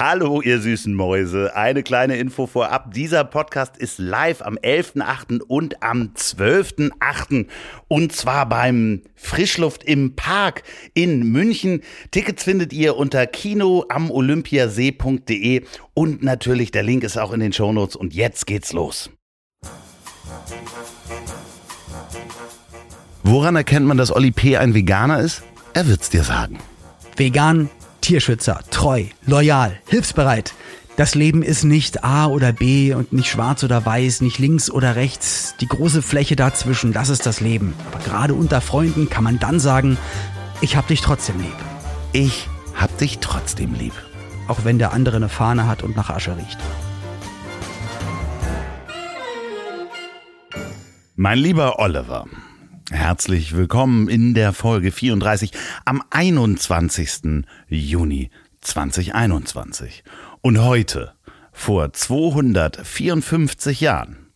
Hallo, ihr süßen Mäuse. Eine kleine Info vorab. Dieser Podcast ist live am 11.8. und am 12.8. Und zwar beim Frischluft im Park in München. Tickets findet ihr unter kino am olympiasee.de und natürlich der Link ist auch in den Shownotes. Und jetzt geht's los. Woran erkennt man, dass Olli P. ein Veganer ist? Er wird's dir sagen. Vegan, Tierschützer, treu, loyal, hilfsbereit. Das Leben ist nicht A oder B und nicht schwarz oder weiß, nicht links oder rechts. Die große Fläche dazwischen, das ist das Leben. Aber gerade unter Freunden kann man dann sagen, ich hab dich trotzdem lieb. Ich hab dich trotzdem lieb. Auch wenn der andere eine Fahne hat und nach Asche riecht. Mein lieber Oliver, herzlich willkommen in der Folge 34 am 21. Juni 2021. Und heute, vor 254 Jahren,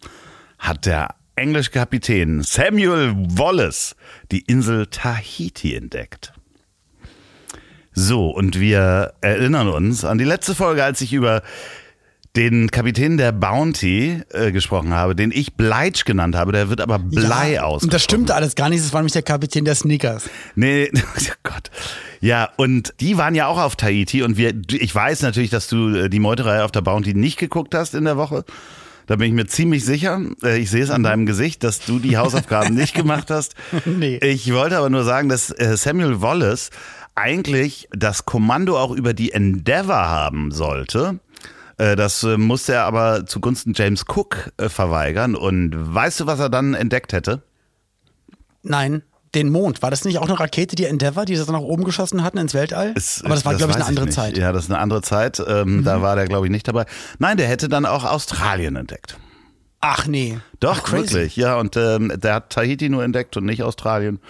hat der englische Kapitän Samuel Wallace die Insel Tahiti entdeckt. So, und wir erinnern uns an die letzte Folge, als ich über den Kapitän der Bounty äh, gesprochen habe, den ich Bleich genannt habe, der wird aber Blei ja, aus. Und das stimmte alles gar nicht, das war nämlich der Kapitän der Snickers. Nee, oh Gott. Ja, und die waren ja auch auf Tahiti und wir, ich weiß natürlich, dass du äh, die Meuterei auf der Bounty nicht geguckt hast in der Woche. Da bin ich mir ziemlich sicher. Äh, Ich sehe es an deinem Gesicht, dass du die Hausaufgaben nicht gemacht hast. Nee. Ich wollte aber nur sagen, dass äh, Samuel Wallace eigentlich das Kommando auch über die Endeavour haben sollte. Äh, Das äh, musste er aber zugunsten James Cook äh, verweigern. Und weißt du, was er dann entdeckt hätte? Nein, den Mond. War das nicht auch eine Rakete, die Endeavour, die sie dann nach oben geschossen hatten ins Weltall? Es- Aber das war, glaube ich, eine andere nicht. Zeit. Mhm. Ja, das ist eine andere Zeit. Ähm, Da war der, glaube ich, nicht dabei. Nein, der hätte dann auch Australien entdeckt. Ach nee. Doch, Ach, crazy. wirklich. Ja, und ähm, der hat Tahiti nur entdeckt und nicht Australien.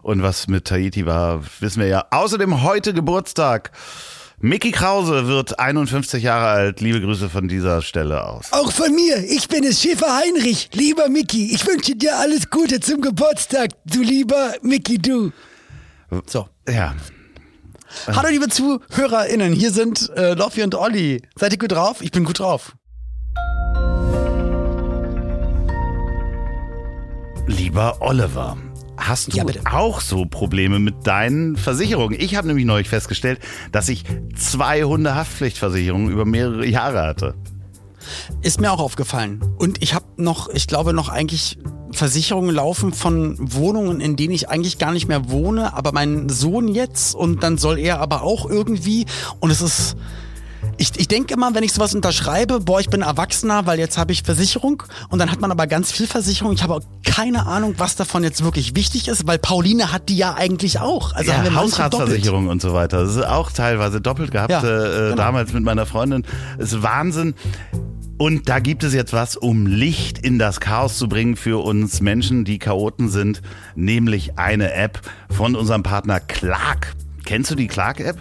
Und was mit Tahiti war, wissen wir ja. Außerdem heute Geburtstag. Mickey Krause wird 51 Jahre alt. Liebe Grüße von dieser Stelle aus. Auch von mir, ich bin es, Schäfer Heinrich. Lieber Mickey, ich wünsche dir alles Gute zum Geburtstag, du lieber Mickey, du. So. Ja. Hallo liebe ZuhörerInnen, hier sind äh, Loffi und Olli. Seid ihr gut drauf? Ich bin gut drauf. Lieber Oliver, hast du Ja, auch so Probleme mit deinen Versicherungen? Ich habe nämlich neulich festgestellt, dass ich zwei Hundehaftpflichtversicherungen über mehrere Jahre hatte. Ist mir auch aufgefallen. Und ich habe noch, ich glaube, noch eigentlich Versicherungen laufen von Wohnungen, in denen ich eigentlich gar nicht mehr wohne, aber mein Sohn jetzt und dann soll er aber auch irgendwie. Und es ist. Ich, ich denke immer, wenn ich sowas unterschreibe, boah, ich bin Erwachsener, weil jetzt habe ich Versicherung und dann hat man aber ganz viel Versicherung. Ich habe auch keine Ahnung, was davon jetzt wirklich wichtig ist, weil Pauline hat die ja eigentlich auch. Also ja. Hausratsversicherung und so weiter. Das ist auch teilweise doppelt gehabt, Ja, äh, genau. damals mit meiner Freundin. Das ist Wahnsinn. Und da gibt es jetzt was, um Licht in das Chaos zu bringen für uns Menschen, die Chaoten sind, nämlich eine App von unserem Partner Clark. Kennst du die Clark-App?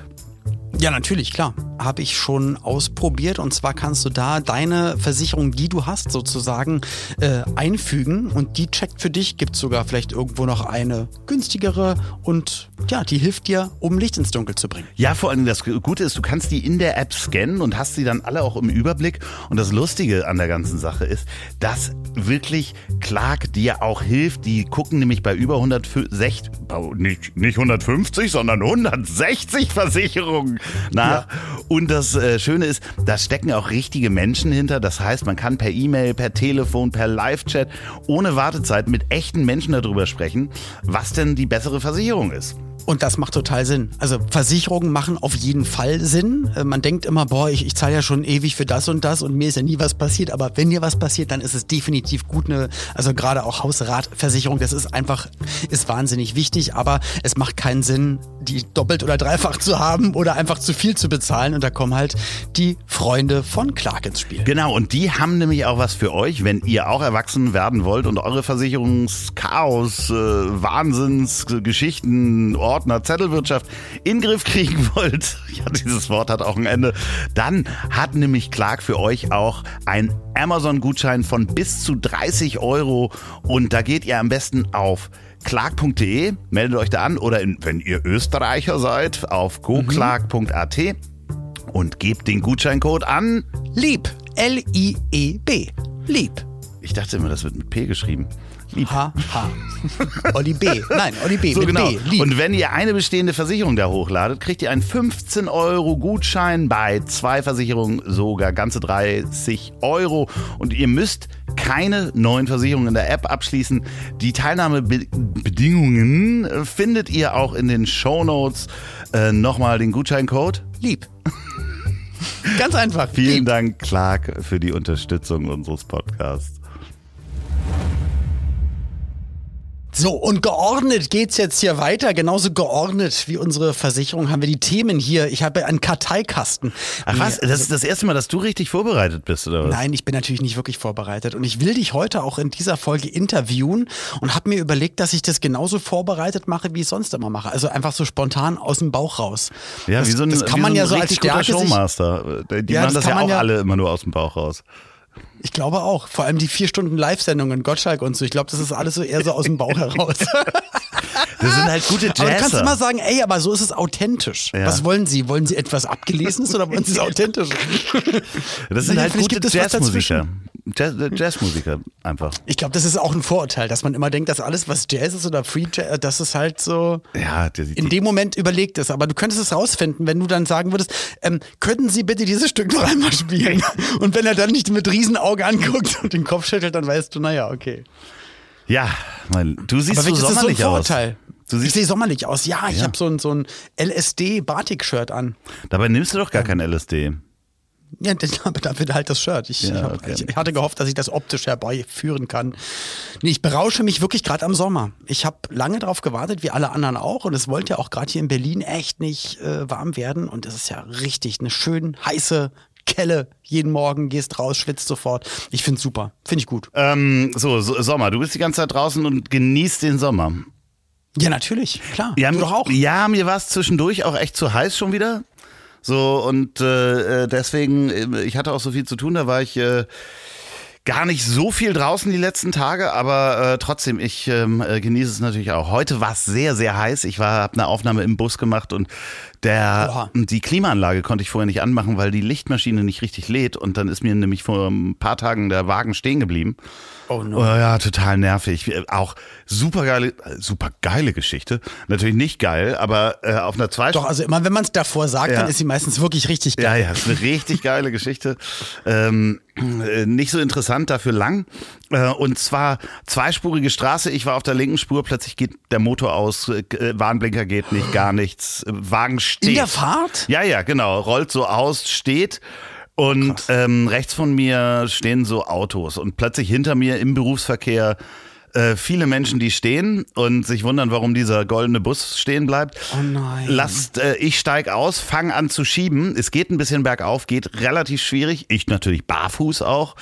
Ja, natürlich, klar. Habe ich schon ausprobiert und zwar kannst du da deine Versicherung, die du hast, sozusagen äh, einfügen und die checkt für dich. Gibt sogar vielleicht irgendwo noch eine günstigere und ja, die hilft dir, um Licht ins Dunkel zu bringen. Ja, vor allem das Gute ist, du kannst die in der App scannen und hast sie dann alle auch im Überblick. Und das Lustige an der ganzen Sache ist, dass wirklich Clark dir auch hilft. Die gucken nämlich bei über 160, nicht, nicht 150, sondern 160 Versicherungen nach. Und das äh, Schöne ist, da stecken auch richtige Menschen hinter. Das heißt, man kann per E-Mail, per Telefon, per Live-Chat ohne Wartezeit mit echten Menschen darüber sprechen, was denn die bessere Versicherung ist. Und das macht total Sinn. Also Versicherungen machen auf jeden Fall Sinn. Äh, Man denkt immer, boah, ich, ich zahle ja schon ewig für das und das und mir ist ja nie was passiert. Aber wenn dir was passiert, dann ist es definitiv gut eine, also gerade auch Hausratversicherung, das ist einfach, ist wahnsinnig wichtig. Aber es macht keinen Sinn, die doppelt oder dreifach zu haben oder einfach zu viel zu bezahlen. Und da kommen halt die Freunde von Clark ins Spiel. Genau, und die haben nämlich auch was für euch, wenn ihr auch erwachsen werden wollt und eure Versicherungschaos, äh, Wahnsinns, Geschichten, Ordner, Zettelwirtschaft in den Griff kriegen wollt. Ja, dieses Wort hat auch ein Ende. Dann hat nämlich Clark für euch auch ein Amazon-Gutschein von bis zu 30 Euro und da geht ihr am besten auf clark.de, meldet euch da an oder in, wenn ihr Österreicher seid, auf goclark.at. und gebt den Gutscheincode an. Lieb. L-I-E-B. Lieb. Ich dachte immer, das wird mit P geschrieben. Lieb. H, H. Olli B. Nein, Olli B. So genau. B. Lieb. Und wenn ihr eine bestehende Versicherung da hochladet, kriegt ihr einen 15 Euro Gutschein bei zwei Versicherungen sogar ganze 30 Euro. Und ihr müsst keine neuen Versicherungen in der App abschließen. Die Teilnahmebedingungen äh, findet ihr auch in den Shownotes. Äh, Nochmal den Gutscheincode. Lieb. Ganz einfach. Vielen Lieb. Dank, Clark, für die Unterstützung unseres Podcasts. So, und geordnet geht's jetzt hier weiter. Genauso geordnet wie unsere Versicherung haben wir die Themen hier. Ich habe einen Karteikasten. Ach was, das ist das erste Mal, dass du richtig vorbereitet bist, oder was? Nein, ich bin natürlich nicht wirklich vorbereitet. Und ich will dich heute auch in dieser Folge interviewen und habe mir überlegt, dass ich das genauso vorbereitet mache, wie ich sonst immer mache. Also einfach so spontan aus dem Bauch raus. Ja, das, wie so ein, das kann man so ein ja so als Stärke Showmaster. Die Ja, machen das das, ja auch ja- alle immer nur aus dem Bauch raus. Ich glaube auch. Vor allem die vier Stunden Live-Sendungen, Gottschalk und so. Ich glaube, das ist alles so eher so aus dem Bauch heraus. Das sind halt gute Aber du kannst Jazzer. immer sagen, ey, aber so ist es authentisch. Ja. Was wollen Sie? Wollen Sie etwas Abgelesenes oder wollen Sie es authentisch? Das sind halt gute Jazzmusiker. Jazz, äh, Jazzmusiker einfach. Ich glaube, das ist auch ein Vorurteil, dass man immer denkt, dass alles, was Jazz ist oder Free Jazz, dass es halt so Ja, die, die, in dem Moment überlegt ist. Aber du könntest es rausfinden, wenn du dann sagen würdest, ähm, könnten Sie bitte dieses Stück noch einmal spielen? Und wenn er dann nicht mit Riesenauge anguckt und den Kopf schüttelt, dann weißt du, naja, okay. ja, mein, du siehst Aber so das ist so ein sommerlich aus. Vorurteil. Du ich siehst, sehe sommerlich aus. Ja, ich Ja. habe so ein, so ein LSD-Batik-Shirt an. dabei nimmst du doch gar kein LSD. Ja, aber dafür halt das Shirt. Ich, Ja, okay. ich hatte gehofft, dass ich das optisch herbeiführen kann. Nee, ich berausche mich wirklich gerade am Sommer. Ich habe lange darauf gewartet, wie alle anderen auch. Und es wollte ja auch gerade hier in Berlin echt nicht äh, warm werden. Und es ist ja richtig eine schön heiße Kelle. Jeden Morgen gehst raus, schwitzt sofort. Ich find's super. Finde ich gut. Ähm, so, so, Sommer. Du bist die ganze Zeit draußen und genießt den Sommer. Ja, natürlich. Klar. Ja, du doch auch. Ja, mir war es zwischendurch auch echt zu heiß schon wieder. So, und äh, äh, deswegen, äh, ich hatte auch so viel zu tun, da war ich äh, gar nicht so viel draußen die letzten Tage, aber äh, trotzdem, ich ähm, äh, genieße es natürlich auch. Heute war es sehr, sehr heiß. Ich war, habe eine Aufnahme im Bus gemacht und der, Oha. die Klimaanlage konnte ich vorher nicht anmachen, weil die Lichtmaschine nicht richtig lädt und dann ist mir nämlich vor ein paar Tagen der Wagen stehen geblieben. Oh no. Ja, total nervig. Auch super geile, super geile Geschichte. Natürlich nicht geil, aber äh, auf einer zweiten. Doch, also immer wenn man es davor sagt, Ja. dann ist sie meistens wirklich richtig Ja, geil. ja, ist eine richtig geile Geschichte. Ähm, äh, nicht so interessant, dafür lang. Äh, und zwar zweispurige Straße. Ich war auf der linken Spur, plötzlich geht der Motor aus, äh, Warnblinker geht nicht, gar nichts. Äh, Wagen steht. In der Fahrt? Ja, ja, genau. Rollt so aus, steht. Und ähm, rechts von mir stehen so Autos. Und plötzlich hinter mir im Berufsverkehr äh, viele Menschen, die stehen und sich wundern, warum dieser goldene Bus stehen bleibt. Oh nein. Lasst, äh, ich steig aus, fang an zu schieben. Es geht ein bisschen bergauf, geht relativ schwierig. Ich natürlich barfuß auch.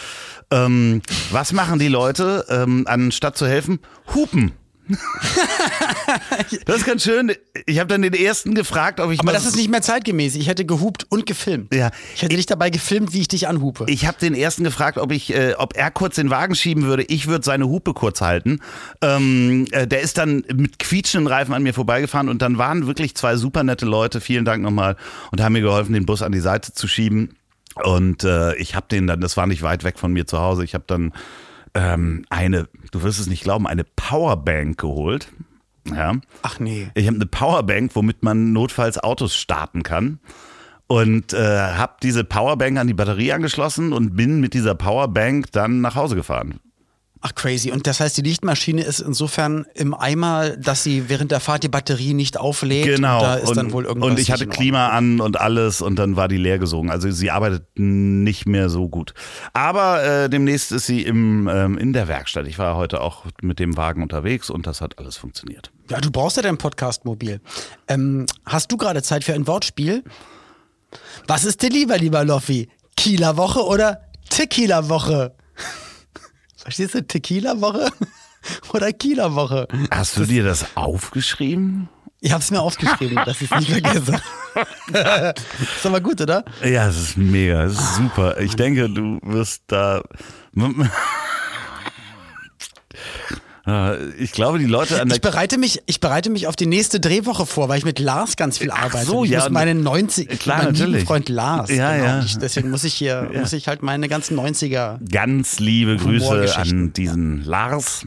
Ähm, was machen die Leute, ähm, anstatt zu helfen? Hupen. das ist ganz schön. Ich habe dann den ersten gefragt, ob ich Aber das ist nicht mehr zeitgemäß. Ich hätte gehupt und gefilmt. Ja. Ich hätte dich dabei gefilmt, wie ich dich anhupe. Ich habe den ersten gefragt, ob ich, äh, ob er kurz den Wagen schieben würde. Ich würde seine Hupe kurz halten. Ähm, äh, der ist dann mit quietschenden Reifen an mir vorbeigefahren und dann waren wirklich zwei super nette Leute. Vielen Dank nochmal und haben mir geholfen, den Bus an die Seite zu schieben. Und äh, ich habe den dann, das war nicht weit weg von mir zu Hause. Ich habe dann ähm, eine, du wirst es nicht glauben, eine Powerbank geholt. Ja. Ach nee. Ich habe eine Powerbank, womit man notfalls Autos starten kann. Und äh, habe diese Powerbank an die Batterie angeschlossen und bin mit dieser Powerbank dann nach Hause gefahren. Ach crazy. Und das heißt, die Lichtmaschine ist insofern im Eimer, dass sie während der Fahrt die Batterie nicht auflädt. Genau. Und da ist und, dann wohl irgendwas. und ich hatte Klima an und alles und dann war die leer gesogen. Also sie arbeitet nicht mehr so gut. Aber äh, demnächst ist sie im, ähm, in der Werkstatt. Ich war heute auch mit dem Wagen unterwegs und das hat alles funktioniert. Ja, du brauchst ja dein Podcast-Mobil. Ähm, hast du gerade Zeit für ein Wortspiel? Was ist dir lieber, lieber Loffi? Kieler Woche oder Tequila Woche? Verstehst du? Tequila Woche oder Kieler Woche? Hast du dir das aufgeschrieben? Ich habe es mir aufgeschrieben, dass ich es nicht vergesse. ist aber gut, oder? Ja, es ist mega, es ist super. Ich denke, du wirst da. Ich glaube, die Leute an der Ich bereite mich, ich bereite mich auf die nächste Drehwoche vor, weil ich mit Lars ganz viel Ach arbeite. so, ich ja, muss meinen 90, klar, meinen lieben natürlich. Freund Lars. Ja, ja. Ich, deswegen muss ich hier, muss ich halt meine ganzen 90er. ganz liebe Grüße an diesen Lars.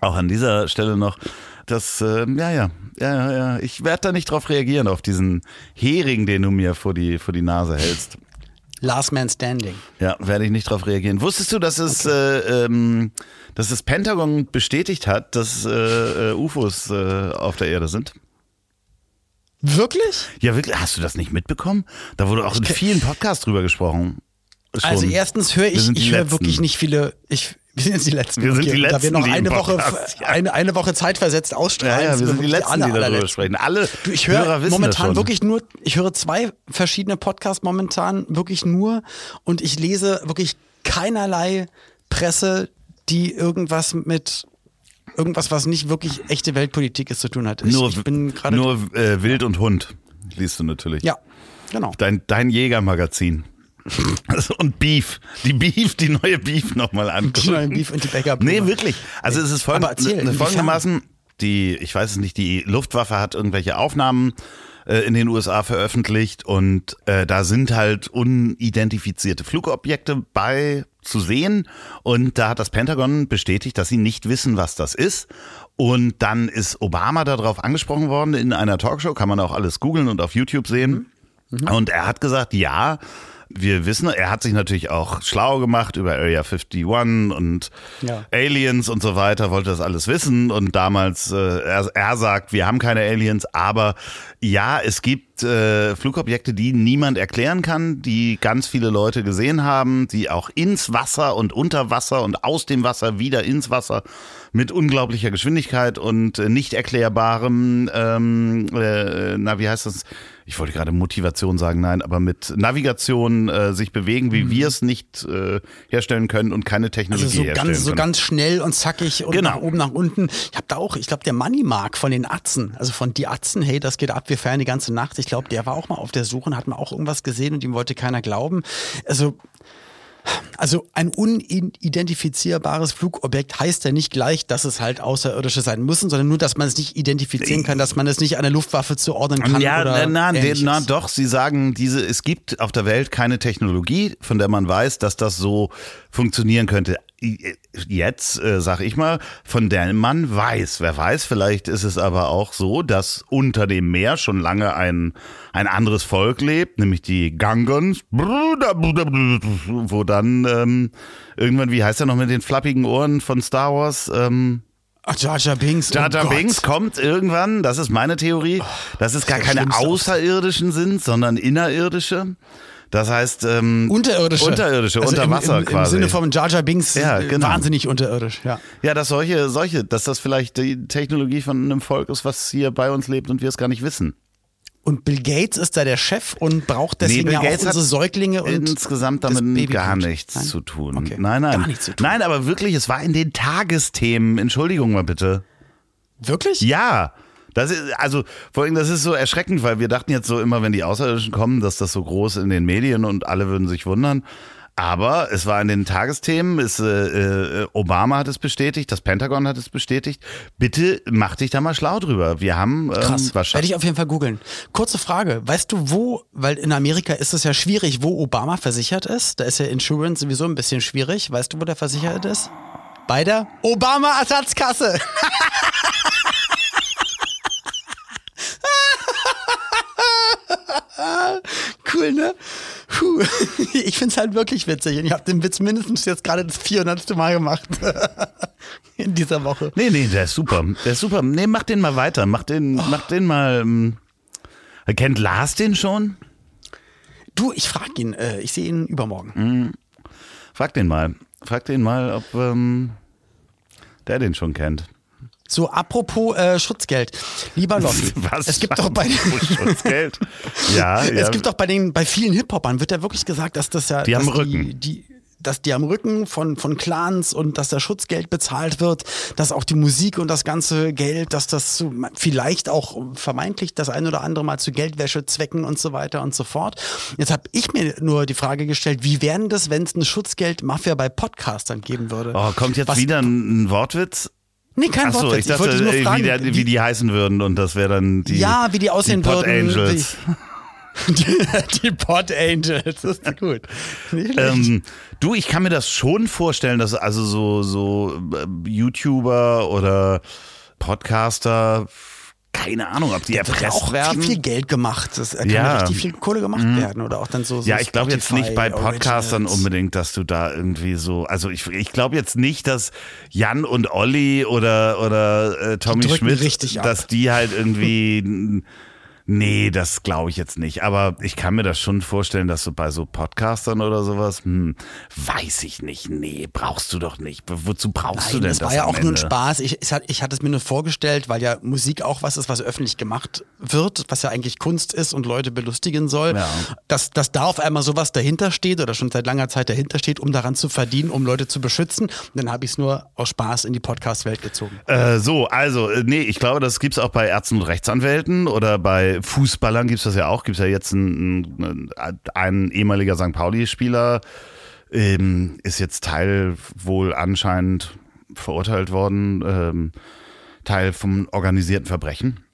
Auch an dieser Stelle noch. Das, äh, ja, ja, ja, ja, ja. Ich werde da nicht drauf reagieren, auf diesen Hering, den du mir vor die, vor die Nase hältst. Last Man Standing. Ja, werde ich nicht drauf reagieren. Wusstest du, dass es, äh, ähm, dass das Pentagon bestätigt hat, dass äh, äh, UFOs äh, auf der Erde sind? Wirklich? Ja, wirklich. Hast du das nicht mitbekommen? Da wurde auch in vielen Podcasts drüber gesprochen. Schon. Also erstens höre ich, ich höre wirklich nicht viele. Ich, wir sind jetzt die letzten. Wir sind die Da wir Letzten, noch die eine Woche, Podcast, ja. eine, eine Woche zeitversetzt ausstrahlen. Ja, ja, wir sind die Letzten, die darüber allerletzten. sprechen. Alle Du, ich höre momentan wirklich nur, ich höre zwei verschiedene Podcasts momentan wirklich nur und ich lese wirklich keinerlei Presse, die irgendwas mit irgendwas, was nicht wirklich echte Weltpolitik ist, zu tun hat. Ich, nur ich bin nur äh, Wild und Hund liest du natürlich. ja, genau. Dein, dein Jägermagazin. Und Beef. Die Beef, die neue Beef nochmal Die angucken. neuen Beef und die Bäcker. Nee, wirklich. Also es ist folgend, erzähl, ne- folgendermaßen, die, ich weiß es nicht, die Luftwaffe hat irgendwelche Aufnahmen äh, in den USA veröffentlicht und äh, da sind halt unidentifizierte Flugobjekte bei zu sehen und da hat das Pentagon bestätigt, dass sie nicht wissen, was das ist. Und dann ist Obama darauf angesprochen worden in einer Talkshow, kann man auch alles googeln und auf YouTube sehen. Und er hat gesagt, ja, wir wissen, er hat sich natürlich auch schlau gemacht über Area 51 und Ja. Aliens und so weiter, wollte das alles wissen und damals, äh, er, er sagt, wir haben keine Aliens, aber ja, es gibt äh, Flugobjekte, die niemand erklären kann, die ganz viele Leute gesehen haben, die auch ins Wasser und unter Wasser und aus dem Wasser wieder ins Wasser mit unglaublicher Geschwindigkeit und äh, nicht erklärbarem, ähm, äh, na wie heißt das? Ich wollte gerade Motivation sagen, nein, aber mit Navigation äh, sich bewegen, wie wir es nicht äh, herstellen können und keine Technologie Also so herstellen ganz, so können. ganz schnell und zackig und Genau. nach oben, nach unten. Ich habe da auch, ich glaube, der Money Mark von den Atzen, also von die Atzen, hey, das geht ab, wir feiern die ganze Nacht. Ich glaube, der war auch mal auf der Suche und hat mal auch irgendwas gesehen und ihm wollte keiner glauben. Also, also ein unidentifizierbares Flugobjekt heißt ja nicht gleich, dass es halt Außerirdische sein müssen, sondern nur, dass man es nicht identifizieren kann, dass man es nicht einer Luftwaffe zuordnen kann. Ja, oder na, na, na doch, sie sagen, diese, es gibt auf der Welt keine Technologie, von der man weiß, dass das so funktionieren könnte. Jetzt äh, sag ich mal, von der man weiß. Wer weiß, vielleicht ist es aber auch so, dass unter dem Meer schon lange ein, ein anderes Volk lebt, nämlich die Gangons, wo dann ähm, irgendwann, wie heißt er noch mit den flappigen Ohren von Star Wars? Ähm, Ach, Jar Jar Binks. Jar Jar oh. Binks kommt irgendwann, das ist meine Theorie, dass es gar keine. Außerirdischen sind, sondern Innerirdische. Das heißt, ähm, Unterirdische. Unterirdische, also unter im, Wasser im, quasi. Im Sinne von Jar Jar Binks Ja, äh, genau. wahnsinnig unterirdisch, ja. ja, dass solche, solche, dass das vielleicht die Technologie von einem Volk ist, was hier bei uns lebt und wir es gar nicht wissen. Und Bill Gates ist da der Chef und braucht deswegen Bill ja auch Gates hat unsere Säuglinge und insgesamt damit gar nichts Nein? zu tun. Okay. Nein, nein. Gar nichts zu tun. Nein, aber wirklich, es war in den Tagesthemen. Entschuldigung mal bitte. Wirklich? Ja. Das ist, also, vor allem, das ist so erschreckend, weil wir dachten jetzt so immer, wenn die Außerirdischen kommen, dass das so groß in den Medien und alle würden sich wundern. Aber es war in den Tagesthemen, es, äh, äh, Obama hat es bestätigt, das Pentagon hat es bestätigt. Bitte mach dich da mal schlau drüber. Wir haben ähm, Krass. Werde wahrscheinlich. ich auf jeden Fall googeln. Kurze Frage. Weißt du, wo, weil in Amerika ist es ja schwierig, wo Obama versichert ist. Da ist ja Insurance sowieso ein bisschen schwierig. Weißt du, wo der versichert ist? Bei der Obama-Ersatzkasse. cool, ne? Puh. Ich find's halt wirklich witzig. Und ich habe den Witz mindestens jetzt gerade das 400. Mal gemacht. In dieser Woche. Nee, nee, der ist super. Der ist super. Nee, mach den mal weiter. Mach den, mach den mal. Ähm, kennt Lars den schon? Du, ich frage ihn. Äh, ich sehe ihn übermorgen. Frag den mal. Frag den mal, ob ähm, der den schon kennt. So, apropos äh, Schutzgeld. Lieber Lossi, Was? es gibt doch bei den, Schutzgeld. Ja, ja. es gibt doch bei den, bei vielen Hip-Hopern wird ja wirklich gesagt, dass das ja, Die haben Rücken. Die, die, dass die am Rücken von, von Clans und dass da Schutzgeld bezahlt wird, dass auch die Musik und das ganze Geld, dass das so, vielleicht auch vermeintlich das ein oder andere Mal zu Geldwäschezwecken und so weiter und so fort. Jetzt habe ich mir nur die Frage gestellt, wie wären das, wenn es eine Schutzgeldmafia bei Podcastern geben würde? Oh, kommt jetzt Was- wieder ein, ein Wortwitz? Nee, kein Ach so, Wortwitz. ich dachte, wollte nur äh, fragen, wie, der, wie die heißen würden und das wäre dann die. Ja, wie die aussehen die Pod würden, Angels. die, die Pot Angels, das ist gut. Ähm, du, ich kann mir das schon vorstellen, dass also so, so äh, YouTuber oder Podcaster, keine Ahnung, ob die ja erpresst auch werden. viel, viel Geld gemacht. Das kann ja. Mhm. richtig viel Kohle gemacht werden. Oder auch dann so. so Ja, ich glaube jetzt nicht bei Podcastern Originals. unbedingt, dass du da irgendwie so, also ich, ich glaube jetzt nicht, dass Jan und Olli oder, oder äh, Tommy Schmidt, dass die halt irgendwie, nee, das glaube ich jetzt nicht. Aber ich kann mir das schon vorstellen, dass du bei so Podcastern oder sowas, hm, weiß ich nicht, nee, brauchst du doch nicht. Wozu brauchst du Nein, denn das das war ja auch nur ein Ende? Spaß. Ich, ich, ich hatte es mir nur vorgestellt, weil ja Musik auch was ist, was öffentlich gemacht wird, was ja eigentlich Kunst ist und Leute belustigen soll. Ja. Dass, dass da auf einmal sowas dahinter steht oder schon seit langer Zeit dahinter steht, um daran zu verdienen, um Leute zu beschützen. Und dann habe ich es nur aus Spaß in die Podcast-Welt gezogen. Äh, so, also, äh, nee, ich glaube, das gibt's auch bei Ärzten und Rechtsanwälten oder bei Fußballern gibt's das ja auch. Gibt's ja jetzt ein, ein, ein ehemaliger St. Pauli-Spieler, ähm, ist jetzt Teil wohl anscheinend verurteilt worden, ähm, Teil vom organisierten Verbrechen.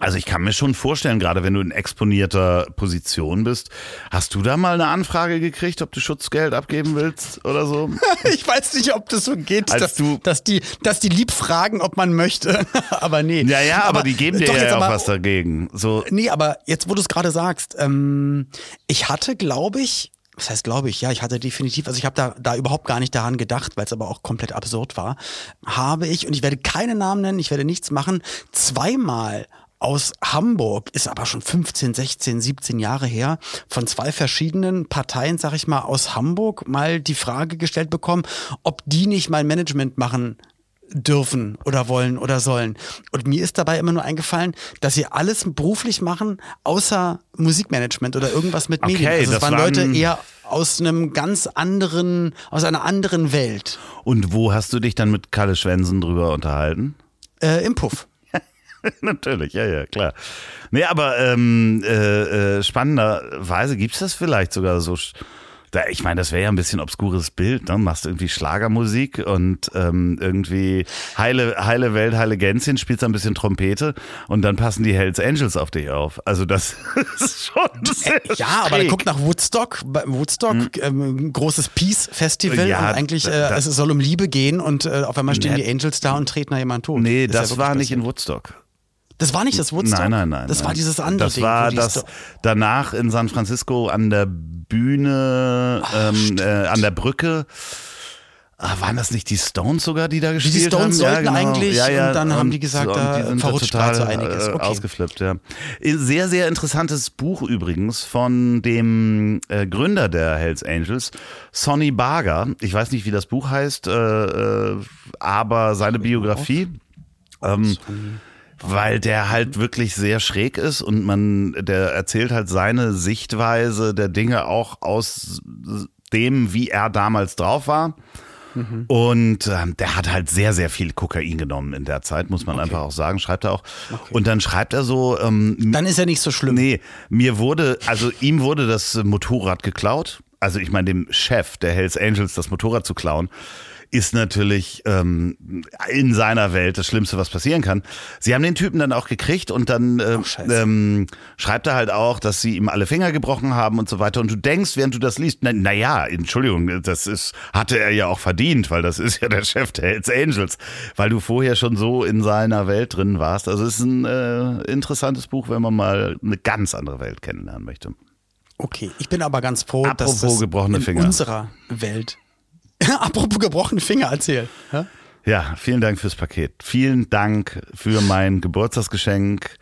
Also ich kann mir schon vorstellen, gerade wenn du in exponierter Position bist, hast du da mal eine Anfrage gekriegt, ob du Schutzgeld abgeben willst oder so? Ich weiß nicht, ob das so geht, Als dass, du- dass, die, dass die lieb fragen, ob man möchte. aber nee. Ja, ja, aber, die geben dir ja auch aber- was dagegen. So, Nee, aber jetzt, wo du es gerade sagst, ähm, ich hatte, glaube ich, was heißt glaube ich, ja, ich hatte definitiv, also ich habe da, da überhaupt gar nicht daran gedacht, weil es aber auch komplett absurd war, habe ich, und ich werde keine Namen nennen, ich werde nichts machen, zweimal aus Hamburg, ist aber schon 15, 16, 17 Jahre her, von zwei verschiedenen Parteien, sag ich mal, aus Hamburg mal die Frage gestellt bekommen, ob die nicht mal Management machen dürfen oder wollen oder sollen. Und mir ist dabei immer nur eingefallen, dass sie alles beruflich machen, außer Musikmanagement oder irgendwas mit Okay, Medien. Also das es waren waren- Leute eher aus einem ganz anderen, aus einer anderen Welt. Und wo hast du dich dann mit Kalle Schwensen drüber unterhalten? Äh, Im Puff. Natürlich, ja, ja, klar. Nee, aber ähm, äh, äh, spannenderweise gibt's das vielleicht sogar so. Da, ich meine, das wäre ja ein bisschen obskures Bild, ne? Machst irgendwie Schlagermusik und ähm, irgendwie heile, heile Welt, heile Gänschen, spielst ein bisschen Trompete und dann passen die Hells Angels auf dich auf. Also das ist schon sehr Ja, aber schräg. guck nach Woodstock. Woodstock, ähm, großes Peace-Festival Ja, und eigentlich, äh, es soll um Liebe gehen und äh, auf einmal stehen Nee. die Angels da und treten da jemand tot. Nee, das wirklich war nicht in Woodstock. Das war nicht das Woodstock? Nein, nein, nein. Das nein. war dieses andere Das Ding. war die das Sto- danach in San Francisco an der Bühne, ähm, äh, an der Brücke. Ah, waren das nicht die Stones sogar, die da Die gespielt Stones haben? sollten eigentlich und dann haben die gesagt, und da sind verrutscht total, so einiges. äh, Okay. Ausgeflippt, ja. Sehr, sehr interessantes Buch übrigens von dem äh, Gründer der Hells Angels, Sonny Barger. Ich weiß nicht, wie das Buch heißt, äh, äh, aber seine Biografie. Ähm, weil der halt wirklich sehr schräg ist und man, der erzählt halt seine Sichtweise der Dinge auch aus dem, wie er damals drauf war. Und ähm, der hat halt sehr, sehr viel Kokain genommen in der Zeit, muss man einfach auch sagen, schreibt er auch. Und dann schreibt er so, ähm, Dann ist ja nicht so schlimm. Nee, mir wurde, also ihm wurde das Motorrad geklaut. Also ich meine, dem Chef der Hells Angels das Motorrad zu klauen, ist natürlich ähm, in seiner Welt das Schlimmste, was passieren kann. Sie haben den Typen dann auch gekriegt und dann äh, Oh, ähm, schreibt er halt auch, dass sie ihm alle Finger gebrochen haben und so weiter. Und du denkst, während du das liest, na, na ja, Entschuldigung, das ist hatte er ja auch verdient, weil das ist ja der Chef der Hells Angels, weil du vorher schon so in seiner Welt drin warst. Also es ist ein äh, interessantes Buch, wenn man mal eine ganz andere Welt kennenlernen möchte. Okay, ich bin aber ganz froh, Apropos dass das gebrochene in Finger. unserer Welt. Apropos gebrochene Finger, erzähl. Ja? Ja, vielen Dank fürs Paket. Vielen Dank für mein Geburtstagsgeschenk.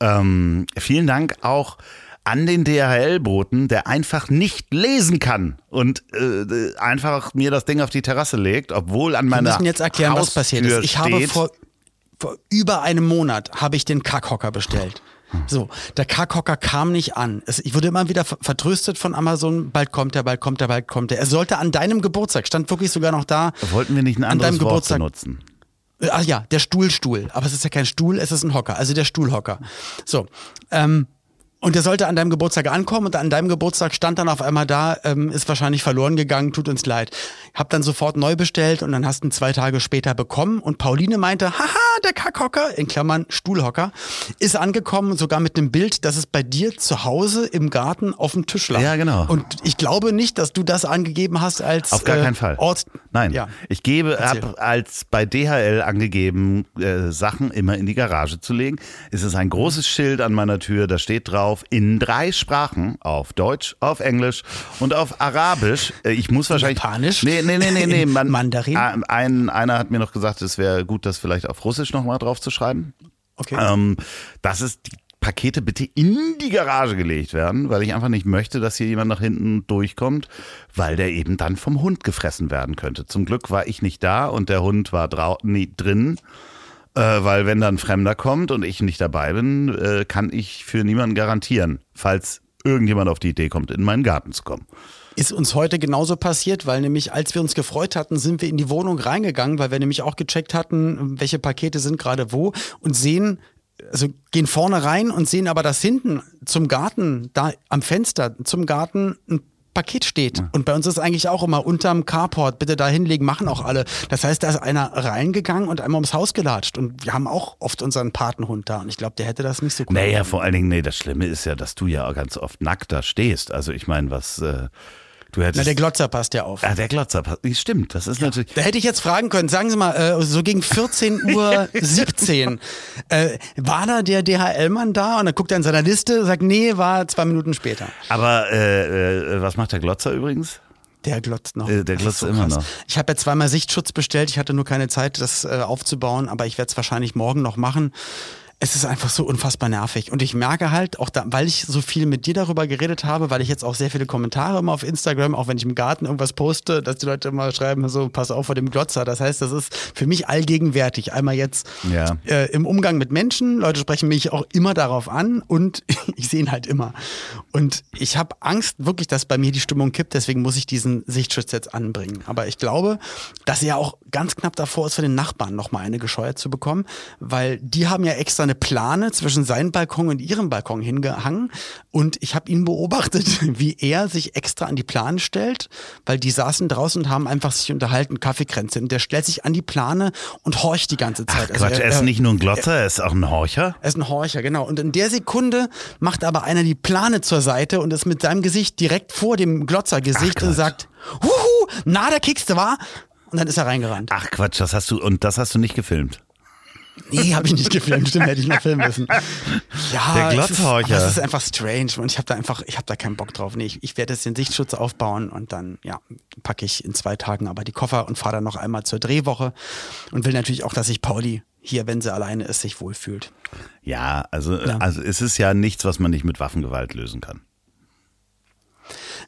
Ähm, vielen Dank auch an den DHL-Boten, der einfach nicht lesen kann und äh, einfach mir das Ding auf die Terrasse legt, obwohl an Wir meiner müssen jetzt erklären, was Haustür passiert ist. Ich habe vor, vor über einem Monat habe ich den Kackhocker bestellt. So, der Kackhocker kam nicht an. Es, ich wurde immer wieder ver- vertröstet von Amazon, bald kommt er, bald kommt er, bald kommt er. Er sollte an deinem Geburtstag, stand wirklich sogar noch da. wollten wir nicht ein an anderes deinem Wort Geburtstag. benutzen. Äh, Ach ja, der Stuhlstuhl. Aber es ist ja kein Stuhl, es ist ein Hocker. Also der Stuhlhocker. So. Ähm, Und der sollte an deinem Geburtstag ankommen und an deinem Geburtstag stand dann auf einmal da, ähm, ist wahrscheinlich verloren gegangen, tut uns leid. Hab dann sofort neu bestellt und dann hast du ihn zwei Tage später bekommen und Pauline meinte, haha, der Kackhocker, in Klammern Stuhlhocker, ist angekommen, sogar mit einem Bild, dass es bei dir zu Hause im Garten auf dem Tisch lag. Ja, genau. Und ich glaube nicht, dass du das angegeben hast als Auf gar äh, keinen Fall. Ort. Nein, Ja. ich gebe, hab als bei DHL angegeben, äh, Sachen immer in die Garage zu legen. Es ist ein großes Schild an meiner Tür, da steht drauf, in drei Sprachen, auf Deutsch, auf Englisch und auf Arabisch. Äh, Ich muss wahrscheinlich... Japanisch? Nee, nee, nee, nee. nee. Man, Mandarin? Ah, Ein, einer hat mir noch gesagt, es wäre gut, das vielleicht auf Russisch nochmal drauf zu schreiben. Okay. Ähm, dass es die Pakete bitte in die Garage gelegt werden, weil ich einfach nicht möchte, dass hier jemand nach hinten durchkommt, weil der eben dann vom Hund gefressen werden könnte. Zum Glück war ich nicht da und der Hund war drau nee, drin, äh, weil wenn dann Fremder kommt und ich nicht dabei bin, äh, kann ich für niemanden garantieren, falls irgendjemand auf die Idee kommt, in meinen Garten zu kommen. Ist uns heute genauso passiert, weil nämlich als wir uns gefreut hatten, sind wir in die Wohnung reingegangen, weil wir nämlich auch gecheckt hatten, welche Pakete sind gerade wo und sehen, also gehen vorne rein und sehen aber, dass hinten zum Garten, da am Fenster zum Garten ein Paket steht. Und bei uns ist eigentlich auch immer unterm Carport, bitte da hinlegen, machen auch alle. Das heißt, da ist einer reingegangen und einmal ums Haus gelatscht. Und wir haben auch oft unseren Patenhund da. Und ich glaube, der hätte das nicht so gut Naja, vor allen Dingen, nee, das Schlimme ist ja, dass du ja ganz oft nackt da stehst. Also ich meine, was äh, du hättest. Na, der Glotzer passt ja auf. Ah, der Glotzer, passt. stimmt, das ist natürlich. Da hätte ich jetzt fragen können, sagen Sie mal, äh, so gegen 14 Uhr 17, äh, war da der DHL-Mann da? Und dann guckt er in seiner Liste, sagt, nee, war zwei Minuten später. Aber äh, äh, was macht der Glotzer übrigens? Der glotzt noch. Äh, der glotzt immer krass. noch. Ich habe ja zweimal Sichtschutz bestellt, ich hatte nur keine Zeit, das äh, aufzubauen, aber ich werde es wahrscheinlich morgen noch machen. Es ist einfach so unfassbar nervig. Und ich merke halt, auch da, weil ich so viel mit dir darüber geredet habe, weil ich jetzt auch sehr viele Kommentare immer auf Instagram, auch wenn ich im Garten irgendwas poste, dass die Leute immer schreiben, so, pass auf vor dem Glotzer. Das heißt, das ist für mich allgegenwärtig. Einmal jetzt Ja. äh, im Umgang mit Menschen. Leute sprechen mich auch immer darauf an und ich sehe ihn halt immer. Und ich habe Angst wirklich, dass bei mir die Stimmung kippt. Deswegen muss ich diesen Sichtschutz jetzt anbringen. Aber ich glaube, dass er ja auch ganz knapp davor ist, für den Nachbarn nochmal eine gescheuert zu bekommen, weil die haben ja extra eine Plane zwischen seinem Balkon und ihrem Balkon hingehangen. Und ich habe ihn beobachtet, wie er sich extra an die Plane stellt, weil die saßen draußen und haben einfach sich unterhalten, Kaffeekränze. Und der stellt sich an die Plane und horcht die ganze Ach Zeit. Also Quatsch, er, ist nicht nur ein Glotzer, er ist auch ein Horcher. er ist ein Horcher, genau. Und in der Sekunde macht aber einer die Plane zur Seite und ist mit seinem Gesicht direkt vor dem Glotzergesicht Ach und sagt, Huhu, na, der kickste war. Und dann ist er reingerannt. Ach Quatsch, das hast du und das hast du nicht gefilmt. Nee, habe ich nicht gefilmt. Stimmt, hätte ich noch filmen müssen. Ja, Der Glotzhorcher. Es ist einfach strange und ich habe da einfach, ich habe da keinen Bock drauf. Nee, ich, ich werde jetzt den Sichtschutz aufbauen und dann, ja, packe ich in zwei Tagen aber die Koffer und fahre dann noch einmal zur Drehwoche und will natürlich auch, dass sich Pauli hier, wenn sie alleine ist, sich wohlfühlt. Ja, also, Ja. also es ist ja nichts, was man nicht mit Waffengewalt lösen kann.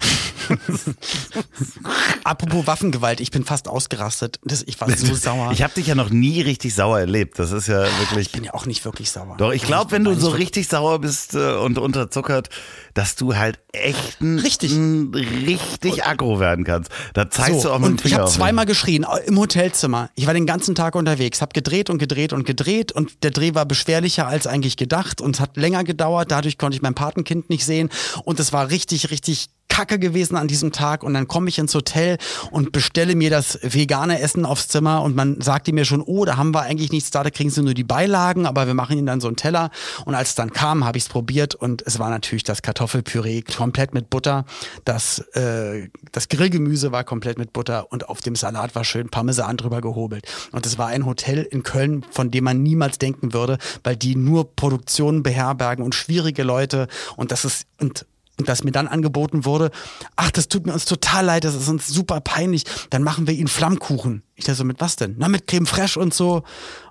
Apropos Waffengewalt, ich bin fast ausgerastet. Das, ich war so sauer. Ich habe dich ja noch nie richtig sauer erlebt. Das ist ja wirklich. Ich bin ja auch nicht wirklich sauer. Doch, ich glaube, wenn du so richtig sauer bist äh, und unterzuckert, dass du halt echt ein, Richtig. richtig aggro werden kannst. Da zeigst so, du auch dem und ich habe zweimal geschrien äh, im Hotelzimmer. Ich war den ganzen Tag unterwegs, habe gedreht und gedreht und gedreht und der Dreh war beschwerlicher als eigentlich gedacht und es hat länger gedauert. Dadurch konnte ich mein Patenkind nicht sehen und es war richtig, richtig kacke gewesen an diesem Tag und dann komme ich ins Hotel und bestelle mir das vegane Essen aufs Zimmer und man sagte mir schon, oh, da haben wir eigentlich nichts da, da kriegen sie nur die Beilagen, aber wir machen ihnen dann so einen Teller. Und als es dann kam, habe ich es probiert und es war natürlich das Kartoffelpüree komplett mit Butter, das, äh, das Grillgemüse war komplett mit Butter und auf dem Salat war schön Parmesan drüber gehobelt. Und es war ein Hotel in Köln, von dem man niemals denken würde, weil die nur Produktionen beherbergen und schwierige Leute und das ist und und dass mir dann angeboten wurde, ach, das tut mir uns total leid, das ist uns super peinlich, dann machen wir ihnen Flammkuchen. Ich dachte so, mit was denn? Na, mit Creme Fraiche und so.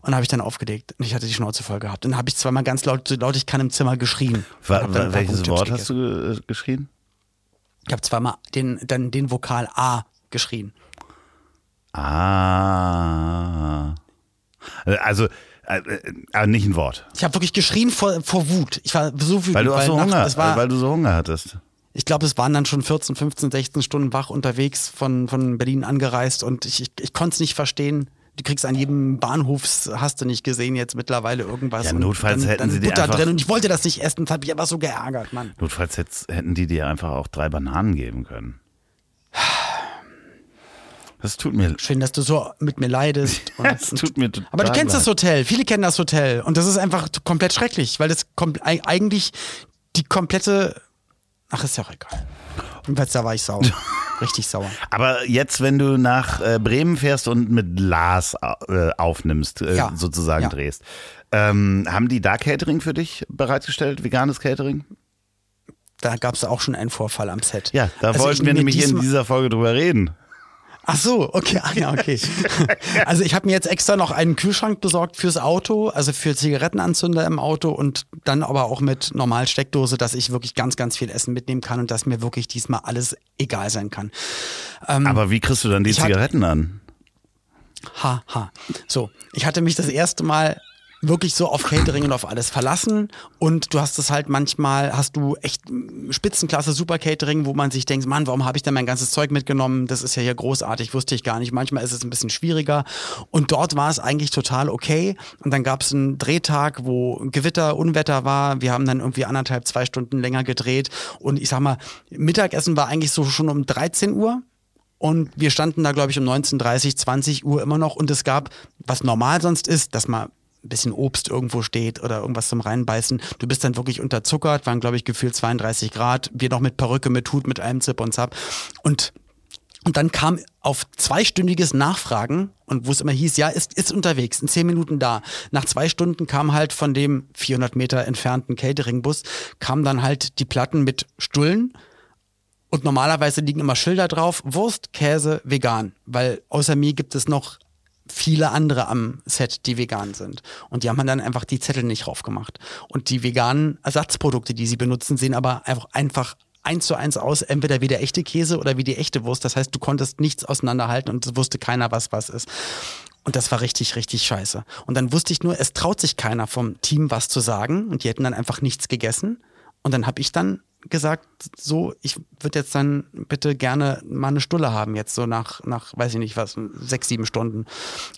Und habe ich dann aufgelegt und ich hatte die Schnauze voll gehabt. Dann habe ich zweimal ganz laut, so laut ich kann im Zimmer geschrien. Wa- Und hab dann wa- ein paar welches Wort hast du äh, geschrien? Ich habe zweimal den, dann den Vokal A geschrien. Ah. Also, äh, äh, nicht ein Wort. Ich habe wirklich geschrien vor, vor Wut. Ich war so wütend. Weil du auch so nach- Hunger, es war, weil du so Hunger hattest. Ich glaube, es waren dann schon 14, 15, 16 Stunden wach unterwegs von, von Berlin angereist und ich, ich, ich konnte es nicht verstehen, Du kriegst an jedem Bahnhofs, hast du nicht gesehen, jetzt mittlerweile irgendwas. Ja, und notfalls dann, hätten dann sie dir Butter einfach- drin und ich wollte das nicht essen, das hat mich aber so geärgert, Mann. Notfalls hätten die dir einfach auch drei Bananen geben können. Das tut mir Schön, dass du so mit mir leidest. Und, Es tut mir total aber du kennst leid. das Hotel, viele kennen das Hotel und das ist einfach komplett schrecklich, weil das kom eig- eigentlich die komplette. Ach, ist ja auch egal. Jedenfalls da war ich sauer. Richtig sauer. Aber jetzt, wenn du nach äh, Bremen fährst und mit Lars äh, aufnimmst, äh, Ja. sozusagen Ja. drehst, ähm, haben die da Catering für dich bereitgestellt? Veganes Catering? Da gab es auch schon einen Vorfall am Set. Ja, da Also wollten wir nämlich in dieser Folge drüber reden. Ach so, okay, ah, ja, okay. Also ich habe mir jetzt extra noch einen Kühlschrank besorgt fürs Auto, also für Zigarettenanzünder im Auto und dann aber auch mit normal Steckdose, dass ich wirklich ganz, ganz viel Essen mitnehmen kann und dass mir wirklich diesmal alles egal sein kann. Aber wie kriegst du dann die Zigaretten an? Ha, ha. So, ich hatte mich das erste Mal wirklich so auf Catering und auf alles verlassen und du hast es halt manchmal, hast du echt Spitzenklasse Super Catering, wo man sich denkt, Mann, warum habe ich denn mein ganzes Zeug mitgenommen? Das ist ja hier großartig, wusste ich gar nicht. Manchmal ist es ein bisschen schwieriger und dort war es eigentlich total okay und dann gab es einen Drehtag, wo Gewitter, Unwetter war. Wir haben dann irgendwie anderthalb, zwei Stunden länger gedreht und ich sag mal, Mittagessen war eigentlich so schon um 13 Uhr und wir standen da, glaube ich, um 19.30, 20 Uhr immer noch. Und es gab, was normal sonst ist, dass mal ein bisschen Obst irgendwo steht oder irgendwas zum Reinbeißen. Du bist dann wirklich unterzuckert, waren, glaube ich, gefühlt 32 Grad. Wir noch mit Perücke, mit Hut, mit allem Zip und Zap. Und und dann kam auf zweistündiges Nachfragen und wo es immer hieß, ja, ist, ist unterwegs, in zehn Minuten da. Nach zwei Stunden kam halt von dem 400 Meter entfernten Cateringbus, kamen dann halt die Platten mit Stullen, und normalerweise liegen immer Schilder drauf, Wurst, Käse, vegan. Weil außer mir gibt es noch viele andere am Set, die vegan sind. Und die haben dann einfach die Zettel nicht drauf gemacht. Und die veganen Ersatzprodukte, die sie benutzen, sehen aber einfach, einfach eins zu eins aus, entweder wie der echte Käse oder wie die echte Wurst. Das heißt, du konntest nichts auseinanderhalten und wusste keiner, was was ist. Und das war richtig, richtig scheiße. Und dann wusste ich nur, es traut sich keiner vom Team was zu sagen und die hätten dann einfach nichts gegessen. Und dann habe ich dann gesagt, so, ich würde jetzt dann bitte gerne mal eine Stulle haben, jetzt so nach, nach, weiß ich nicht was, sechs, sieben Stunden.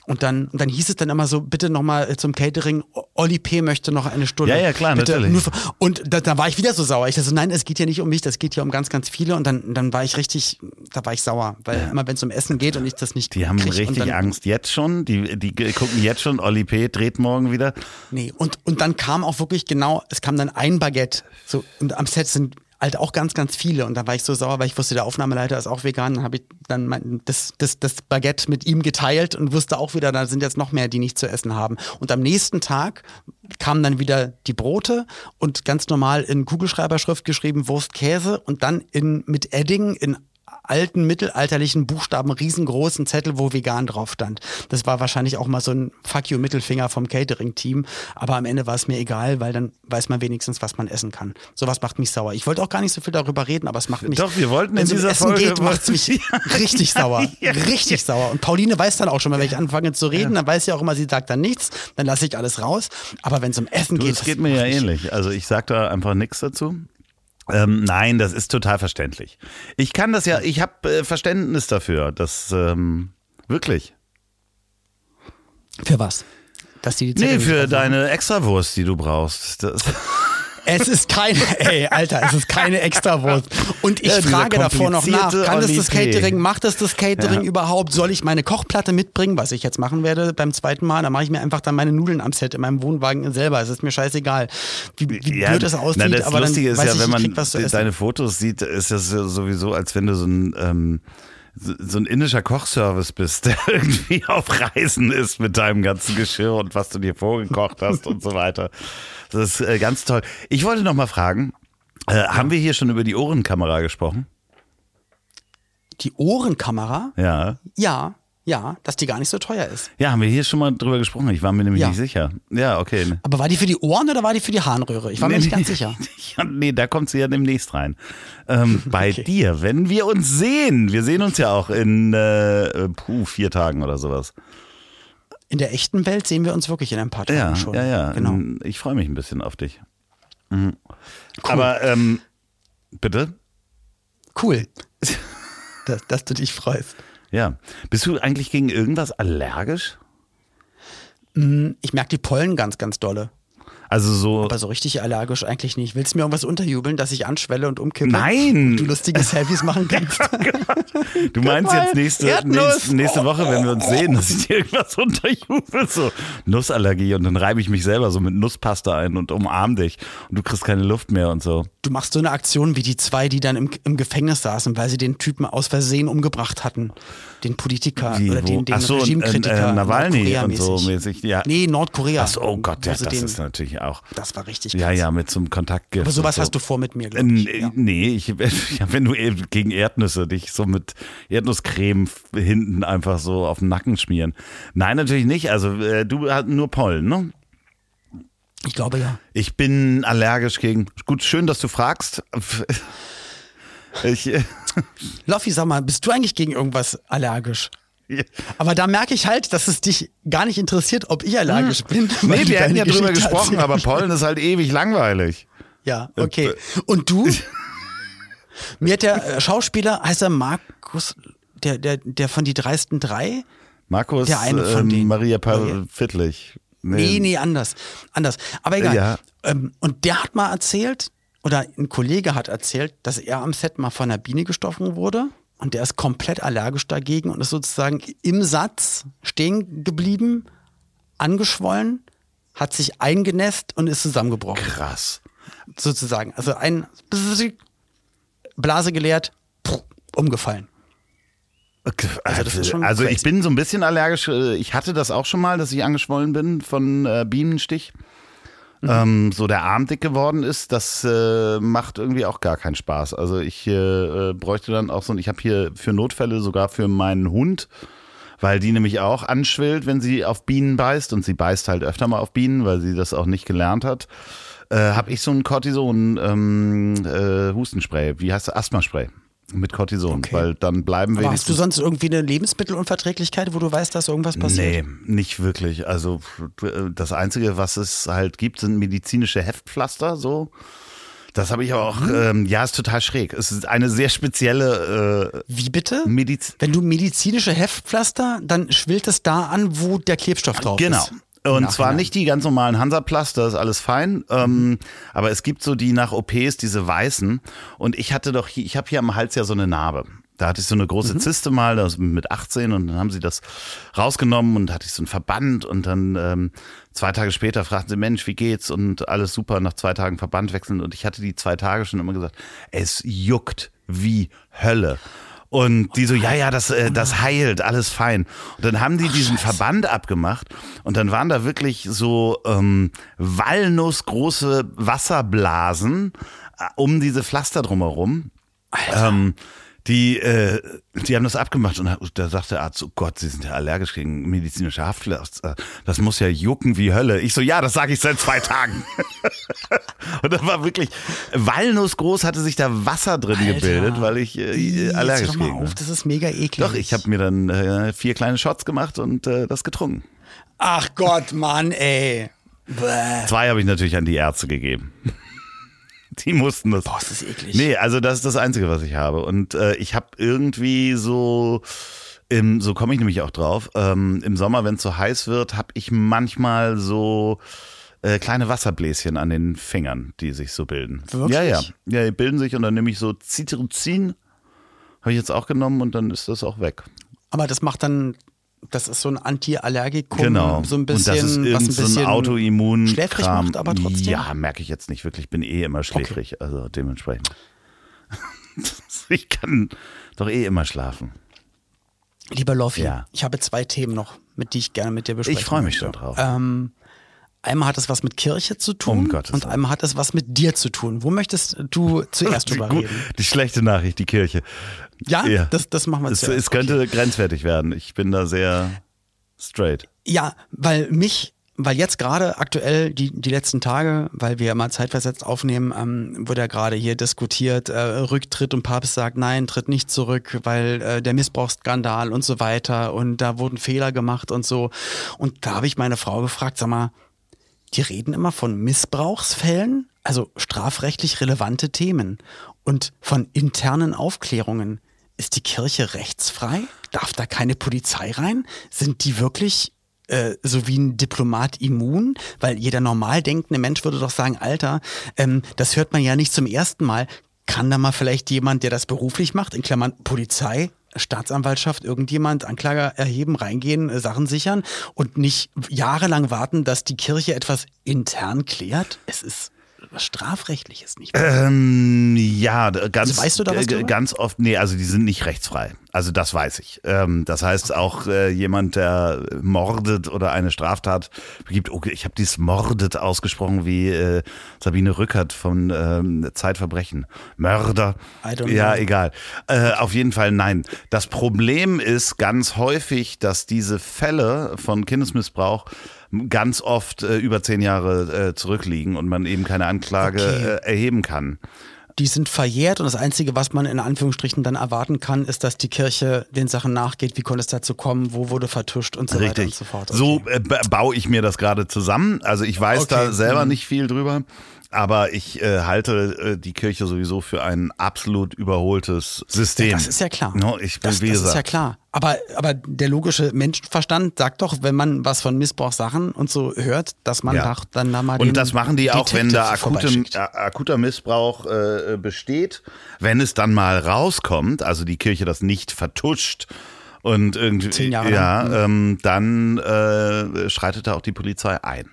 Und dann, und dann hieß es dann immer so, bitte nochmal zum Catering, Olli P. möchte noch eine Stulle. Ja, ja, klar, bitte natürlich. Für, und da, da war ich wieder so sauer. Ich dachte so, nein, es geht ja nicht um mich, das geht hier um ganz, ganz viele. Und dann, dann war ich richtig, da war ich sauer, weil immer wenn es um Essen geht und ich das nicht Die haben richtig dann, Angst jetzt schon. Die, die gucken jetzt schon, Olli P. dreht morgen wieder. Nee, und, und dann kam auch wirklich genau, es kam dann ein Baguette. So, und am Set sind halt auch ganz, ganz viele. Und da war ich so sauer, weil ich wusste, der Aufnahmeleiter ist auch vegan. Dann habe ich dann mein, das, das, das Baguette mit ihm geteilt und wusste auch wieder, da sind jetzt noch mehr, die nicht zu essen haben. Und am nächsten Tag kamen dann wieder die Brote und ganz normal in Kugelschreiberschrift geschrieben Wurst, Käse und dann in, mit Edding in alten mittelalterlichen Buchstaben riesengroßen Zettel, wo vegan drauf stand. Das war wahrscheinlich auch mal so ein Fuck you Mittelfinger vom Catering-Team, aber am Ende war es mir egal, weil dann weiß man wenigstens, was man essen kann. Sowas macht mich sauer. Ich wollte auch gar nicht so viel darüber reden, aber es macht mich. Doch, wir wollten wenn in es um dieser Essen Folge macht es mich richtig sauer. Ja. Richtig sauer. Und Pauline weiß dann auch schon mal, wenn ich anfange zu reden, dann weiß sie auch immer, sie sagt dann nichts, dann lasse ich alles raus. Aber wenn es um Essen Du, geht, das geht mir ja ähnlich. Also ich sag da einfach nichts dazu. Ähm, nein, das ist total verständlich. Ich kann das ja, ich habe äh, Verständnis dafür, dass ähm, wirklich. Für was? Dass die die Nee, für deine Extrawurst, die du brauchst. Das, Es ist keine, ey, Alter, es ist keine Extrawurst. Und ich Ja, frage davor noch nach, kann das das. Catering, macht das das Catering Ja. überhaupt? Soll ich meine Kochplatte mitbringen, was ich jetzt machen werde beim zweiten Mal? Da mache ich mir einfach dann meine Nudeln am Set in meinem Wohnwagen selber. Es ist mir scheißegal, wie, wie blöd es aussieht, na, das aber dann Lustige ist weiß ja, ich, wenn man deine Fotos sieht, ist das ja sowieso, als wenn du so ein ähm, so ein indischer Kochservice bist, der irgendwie auf Reisen ist mit deinem ganzen Geschirr und was du dir vorgekocht hast und so weiter. Das ist äh, ganz toll. Ich wollte noch mal fragen, äh, haben wir hier schon über die Ohrenkamera gesprochen? Die Ohrenkamera? Ja. Ja, ja, dass die gar nicht so teuer ist. Ja, haben wir hier schon mal drüber gesprochen. Ich war mir nämlich Ja. nicht sicher. Ja, okay. Aber war die für die Ohren oder war die für die Harnröhre? Ich war mir nicht ganz sicher. Ja, nee, da kommt sie ja demnächst rein. Ähm, bei dir, wenn wir uns sehen, wir sehen uns ja auch in äh, puh, vier Tagen oder sowas. In der echten Welt sehen wir uns wirklich in ein paar Tagen Ja, schon. ja, ja. Genau. Ich freue mich ein bisschen auf dich. Mhm. Aber ähm, bitte? Cool. dass, dass du dich freust. Ja. Bist du eigentlich gegen irgendwas allergisch? Hm, ich merke die Pollen ganz, ganz dolle. Also so. Aber so richtig allergisch eigentlich nicht. Willst du mir irgendwas unterjubeln, dass ich anschwelle und umkippe? Nein! Und du lustige Selfies machen kannst? Du meinst jetzt nächste, nächste, nächste Woche, wenn wir uns sehen, dass ich dir irgendwas unterjubel, so Nussallergie und dann reibe ich mich selber so mit Nusspasta ein und umarm dich und du kriegst keine Luft mehr und so. Du machst so eine Aktion wie die zwei, die dann im, im Gefängnis saßen, weil sie den Typen aus Versehen umgebracht hatten. Den Politiker Wie, oder den, den so, Regimekritiker. äh, äh, Nawalny und so mäßig, ja. Nee, Nordkorea. Ach so, oh Gott, ja, sie das den, ist natürlich auch. das war richtig Ja, krass. ja, mit so einem Kontaktgift. Aber sowas so. hast du vor mit mir, Äh, glaube ich. n- Ja. Nee, ich, ja, wenn du eh gegen Erdnüsse dich so mit Erdnusscreme hinten einfach so auf den Nacken schmieren. Nein, natürlich nicht. Also äh, du hast nur Pollen, ne? Ich glaube ja. Ich bin allergisch gegen. Gut, schön, dass du fragst. Ich, äh, Loffi, sag mal, bist du eigentlich gegen irgendwas allergisch? Aber da merke ich halt, dass es dich gar nicht interessiert, ob ich allergisch bin. Hm. nee, du wir hätten ja drüber gesprochen, aber Pollen ist halt ewig langweilig. Ja, okay. Und du? Mir hat der äh, Schauspieler, heißt er Markus, der, der, der von die dreisten drei? Markus, Der eine von denen. Maria Maria. Paul Fittlich. Nee, nee, anders. Anders. Aber egal. Ja. Ähm, und der hat mal erzählt, oder ein Kollege hat erzählt, dass er am Set mal von einer Biene gestochen wurde. Und der ist komplett allergisch dagegen und ist sozusagen im Satz stehen geblieben, angeschwollen, hat sich eingenässt und ist zusammengebrochen. Krass. Sozusagen. Also ein Blase geleert, umgefallen. Also, also ich bin so ein bisschen allergisch. Ich hatte das auch schon mal, dass ich angeschwollen bin von äh, Bienenstich. Mhm. Ähm, so der Arm dick geworden ist, das äh, macht irgendwie auch gar keinen Spaß. Also ich äh, äh, bräuchte dann auch so, ich habe hier für Notfälle sogar für meinen Hund, weil die nämlich auch anschwillt, wenn sie auf Bienen beißt und sie beißt halt öfter mal auf Bienen, weil sie das auch nicht gelernt hat. Äh, habe ich so ein Cortison ähm, äh, Hustenspray, wie heißt das? Asthmaspray mit Cortison, Okay. weil dann bleiben Aber hast du sonst irgendwie eine Lebensmittelunverträglichkeit, wo du weißt, dass irgendwas passiert? Nee, nicht wirklich. Also das Einzige, was es halt gibt, sind medizinische Heftpflaster, so. Das habe ich auch, Mhm. ähm, ja, ist total schräg. Es ist eine sehr spezielle Wie bitte? äh, Mediz. Wenn du medizinische Heftpflaster, dann schwillt es da an, wo der Klebstoff drauf Genau. ist. Und zwar nicht die ganz normalen Hansaplaster, ist alles fein. Ähm, aber es gibt so die nach OPs, diese weißen. Und ich hatte doch hier, ich habe hier am Hals ja so eine Narbe. Da hatte ich so eine große Zyste mal, das mit 18 und dann haben sie das rausgenommen und hatte ich so einen Verband und dann ähm, zwei Tage später fragten sie, Mensch, wie geht's? Und alles super, nach zwei Tagen Verband wechseln und ich hatte die zwei Tage schon immer gesagt, es juckt wie Hölle. Und die so, ja, ja, das, äh, das heilt, alles fein. Und dann haben die diesen Verband abgemacht und dann waren da wirklich so ähm, walnussgroße Wasserblasen äh, um diese Pflaster drumherum. Ähm, die, äh, die haben das abgemacht und da sagte der Arzt, oh Gott, Sie sind ja allergisch gegen medizinische Haftpflaster. Das muss ja jucken wie Hölle. Ich so, ja, das sage ich seit zwei Tagen. und da war wirklich, Walnussgroß hatte sich da Wasser drin Alter. gebildet, weil ich äh, allergisch gegen auf, das ist mega eklig. Doch, ich habe mir dann äh, vier kleine Shots gemacht und äh, das getrunken. Ach Gott, Mann, ey. Bäh. Zwei habe ich natürlich an die Ärzte gegeben. Die mussten das. Boah, ist das eklig. Nee, also das ist das Einzige, was ich habe. Und äh, ich habe irgendwie so, im, so komme ich nämlich auch drauf, ähm, im Sommer, wenn es so heiß wird, habe ich manchmal so äh, kleine Wasserbläschen an den Fingern, die sich so bilden. Wirklich? Ja, ja. Ja, die bilden sich und dann nehme ich so Cetirizin, habe ich jetzt auch genommen und dann ist das auch weg. Aber das macht dann, das ist so ein Anti-Allergikum, Genau. so ein bisschen, und das ist was ein so ein Autoimmun. schläfrig macht, aber trotzdem. Ja, merke ich jetzt nicht wirklich. Ich bin eh immer schläfrig, also dementsprechend. ich kann doch eh immer schlafen. Lieber Loffi, Ja. ich habe zwei Themen noch, mit die ich gerne mit dir besprechen Ich freue mich schon drauf. Ähm, einmal hat es was mit Kirche zu tun Um und einmal hat es was mit dir zu tun. Wo möchtest du zuerst drüber reden? die schlechte Nachricht, die Kirche. Ja, Ja. Das, das machen wir Es, zuerst. es könnte grenzwertig werden. Ich bin da sehr straight. Ja, weil mich, weil jetzt gerade aktuell die, die letzten Tage, weil wir mal zeitversetzt aufnehmen, ähm, wird ja gerade hier diskutiert, äh, Rücktritt und Papst sagt, nein, tritt nicht zurück, weil äh, der Missbrauchsskandal und so weiter und da wurden Fehler gemacht und so. Und da habe ich meine Frau gefragt, sag mal, die reden immer von Missbrauchsfällen, also strafrechtlich relevante Themen und von internen Aufklärungen. Ist die Kirche rechtsfrei? Darf da keine Polizei rein? Sind die wirklich äh, so wie ein Diplomat immun? Weil jeder normal denkende Mensch würde doch sagen, Alter, ähm, das hört man ja nicht zum ersten Mal. Kann da mal vielleicht jemand, der das beruflich macht, in Klammern Polizei, Staatsanwaltschaft, irgendjemand, Anklage erheben, reingehen, äh, Sachen sichern und nicht jahrelang warten, dass die Kirche etwas intern klärt? Es ist was Strafrechtliches, nicht? Ähm, ja, ganz, Also weißt du da was äh, ganz oft, nee, also die sind nicht rechtsfrei. Also das weiß ich. Ähm, das heißt auch äh, jemand, der mordet oder eine Straftat begibt. Okay, ich habe dieses mordet ausgesprochen wie äh, Sabine Rückert von ähm, Zeitverbrechen. Mörder. I don't ja, know. egal. Äh, auf jeden Fall nein. Das Problem ist ganz häufig, dass diese Fälle von Kindesmissbrauch ganz oft äh, über zehn Jahre äh, zurückliegen und man eben keine Anklage Okay. äh, erheben kann. Die sind verjährt und das Einzige, was man in Anführungsstrichen dann erwarten kann, ist, dass die Kirche den Sachen nachgeht. Wie konnte es dazu kommen? Wo wurde vertuscht und so weiter und Richtig. so fort. So Okay. äh, ba- baue ich mir das gerade zusammen. Also ich weiß Okay. da selber Mhm. nicht viel drüber. Aber ich äh, halte äh, die Kirche sowieso für ein absolut überholtes System. Das ist ja klar. No, ich bin, das, das ist ja klar. Aber, aber der logische Menschenverstand sagt doch, wenn man was von Missbrauchssachen und so hört, dass man Ja. dann da mal Und das machen die auch, wenn da akute, äh, akuter Missbrauch äh, besteht. Wenn es dann mal rauskommt, also die Kirche das nicht vertuscht und irgendwie, ja, ähm, dann äh, schreitet da auch die Polizei ein.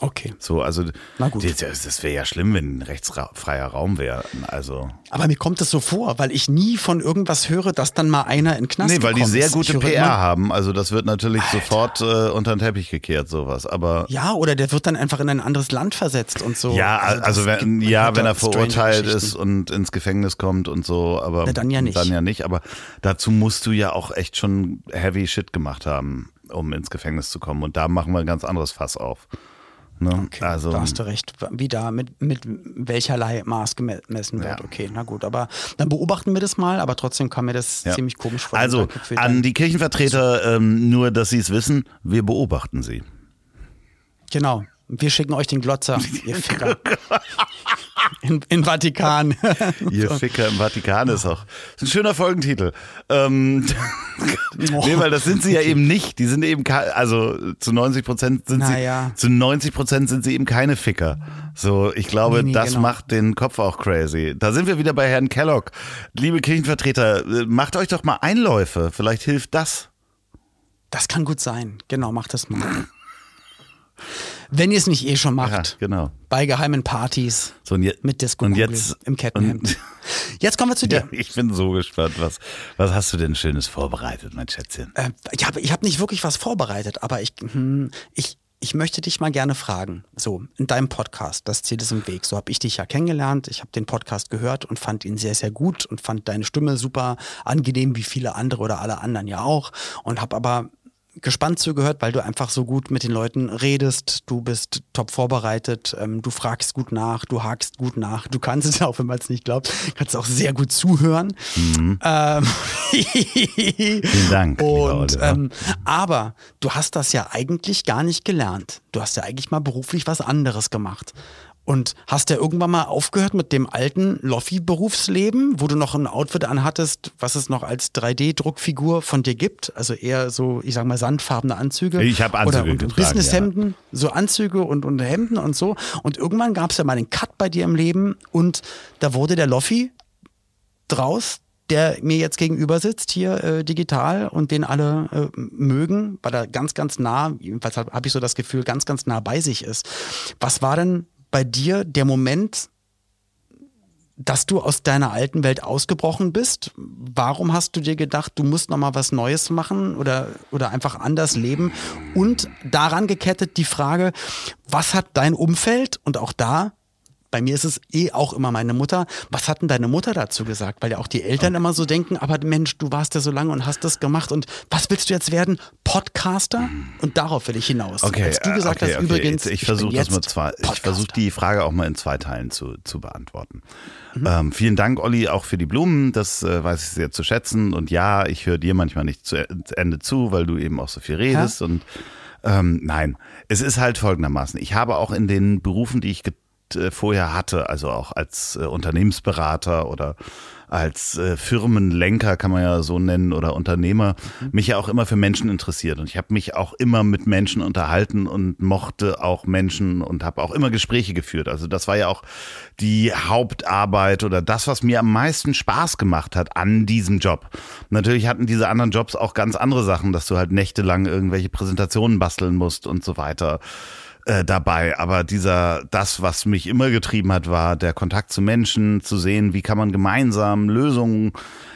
Okay. So, also das, das wäre ja schlimm, wenn ein rechtsfreier Raum wäre. Also Aber mir kommt es so vor, weil ich nie von irgendwas höre, dass dann mal einer in Knast nee, weil die sehr ist. gute PR haben. Also das wird natürlich sofort äh, unter den Teppich gekehrt, sowas. Aber Ja, oder der wird dann einfach in ein anderes Land versetzt und so. Ja, also, das wenn, ja, wenn er verurteilt ist und ins Gefängnis kommt und so, aber Na, dann ja nicht. Dann ja nicht, aber dazu musst du ja auch echt schon heavy shit gemacht haben, um ins Gefängnis zu kommen. Und da machen wir ein ganz anderes Fass auf. Ne? Okay, also, da hast du recht. Wie da, mit, mit welcherlei Maß gemessen wird. Ja. Okay, na gut. Aber dann beobachten wir das mal, aber trotzdem kam mir das ja. ziemlich komisch vor. Also, an die Kirchenvertreter, ähm, nur dass sie es wissen, wir beobachten sie. Genau. Wir schicken euch den Glotzer, ihr Ficker. In, in Vatikan. Ihr Ficker im Vatikan ist auch. Ist ein schöner Folgentitel. Ähm, nee, weil das sind sie ja eben nicht. Die sind eben, also zu 90 Prozent sind Naja. sie, zu 90 Prozent sind sie eben keine Ficker. So, ich glaube, Nee, nee, das genau. macht den Kopf auch crazy. Da sind wir wieder bei Herrn Kellogg. Liebe Kirchenvertreter, äh, macht euch doch mal Einläufe. Vielleicht hilft das. Das kann gut sein. Genau, macht das mal. Wenn ihr es nicht eh schon Ja, macht. genau. Bei geheimen Partys. So, und, je, Mit Disco und jetzt im Kettenhemd. Jetzt kommen wir zu dir. Ja, ich bin so gespannt. Was, was hast du denn Schönes vorbereitet, mein Schätzchen? Äh, ich habe ich hab nicht wirklich was vorbereitet, aber ich, hm, ich, ich möchte dich mal gerne fragen. So, in deinem Podcast, das Ziel ist im Weg. So habe ich dich ja kennengelernt. Ich habe den Podcast gehört und fand ihn sehr, sehr gut und fand deine Stimme super angenehm, wie viele andere oder alle anderen ja auch. Und habe aber gespannt zugehört, weil du einfach so gut mit den Leuten redest. Du bist top vorbereitet, ähm, du fragst gut nach, du hakst gut nach. Du kannst es auch, wenn man es nicht glaubt, kannst auch sehr gut zuhören. Ähm, Vielen Dank. und ähm, aber du hast das ja eigentlich gar nicht gelernt. Du hast ja eigentlich mal beruflich was anderes gemacht. Und hast ja irgendwann mal aufgehört mit dem alten Loffi-Berufsleben, wo du noch ein Outfit anhattest, was es noch als 3D-Druckfigur von dir gibt. Also eher so, ich sag mal, sandfarbene Anzüge. Ich hab Anzüge Oder und, und getragen, Businesshemden, so Anzüge und, und Hemden und so. Und irgendwann gab es ja mal den Cut bei dir im Leben und da wurde der Loffi draus, der mir jetzt gegenüber sitzt, hier äh, digital und den alle äh, mögen, weil er ganz, ganz nah, jedenfalls habe hab ich so das Gefühl, ganz, ganz nah bei sich ist. Was war denn bei dir der Moment, dass du aus deiner alten Welt ausgebrochen bist? Warum hast du dir gedacht, du musst noch mal was Neues machen oder, oder einfach anders leben? Und daran gekettet die Frage, was hat dein Umfeld und auch da bei mir ist es eh auch immer meine Mutter. Was hat denn deine Mutter dazu gesagt? Weil ja auch die Eltern immer so denken, aber Mensch, du warst ja so lange und hast das gemacht und was willst du jetzt werden? Podcaster? Und darauf will ich hinaus. Okay, Als du gesagt äh, okay, hast, okay. übrigens, ich, ich versuche das jetzt mal zwei, ich versuche die Frage auch mal in zwei Teilen zu, zu beantworten. Mhm. Ähm, vielen Dank, Olli, auch für die Blumen. Das äh, weiß ich sehr zu schätzen. Und ja, ich höre dir manchmal nicht zu zu Ende zu, weil du eben auch so viel redest. Und ähm, nein, es ist halt folgendermaßen. Ich habe auch in den Berufen, die ich äh, vorher hatte, also auch als äh, Unternehmensberater oder als äh, Firmenlenker, kann man ja so nennen, oder Unternehmer, mich ja auch immer für Menschen interessiert. Und ich habe mich auch immer mit Menschen unterhalten und mochte auch Menschen und habe auch immer Gespräche geführt. Also das war ja auch die Hauptarbeit oder das, was mir am meisten Spaß gemacht hat an diesem Job. Natürlich hatten diese anderen Jobs auch ganz andere Sachen, dass du halt nächtelang irgendwelche Präsentationen basteln musst und so weiter äh, dabei. Aber dieser, das, was mich immer getrieben hat, war der Kontakt zu Menschen, zu sehen, wie kann man gemeinsam Lösungen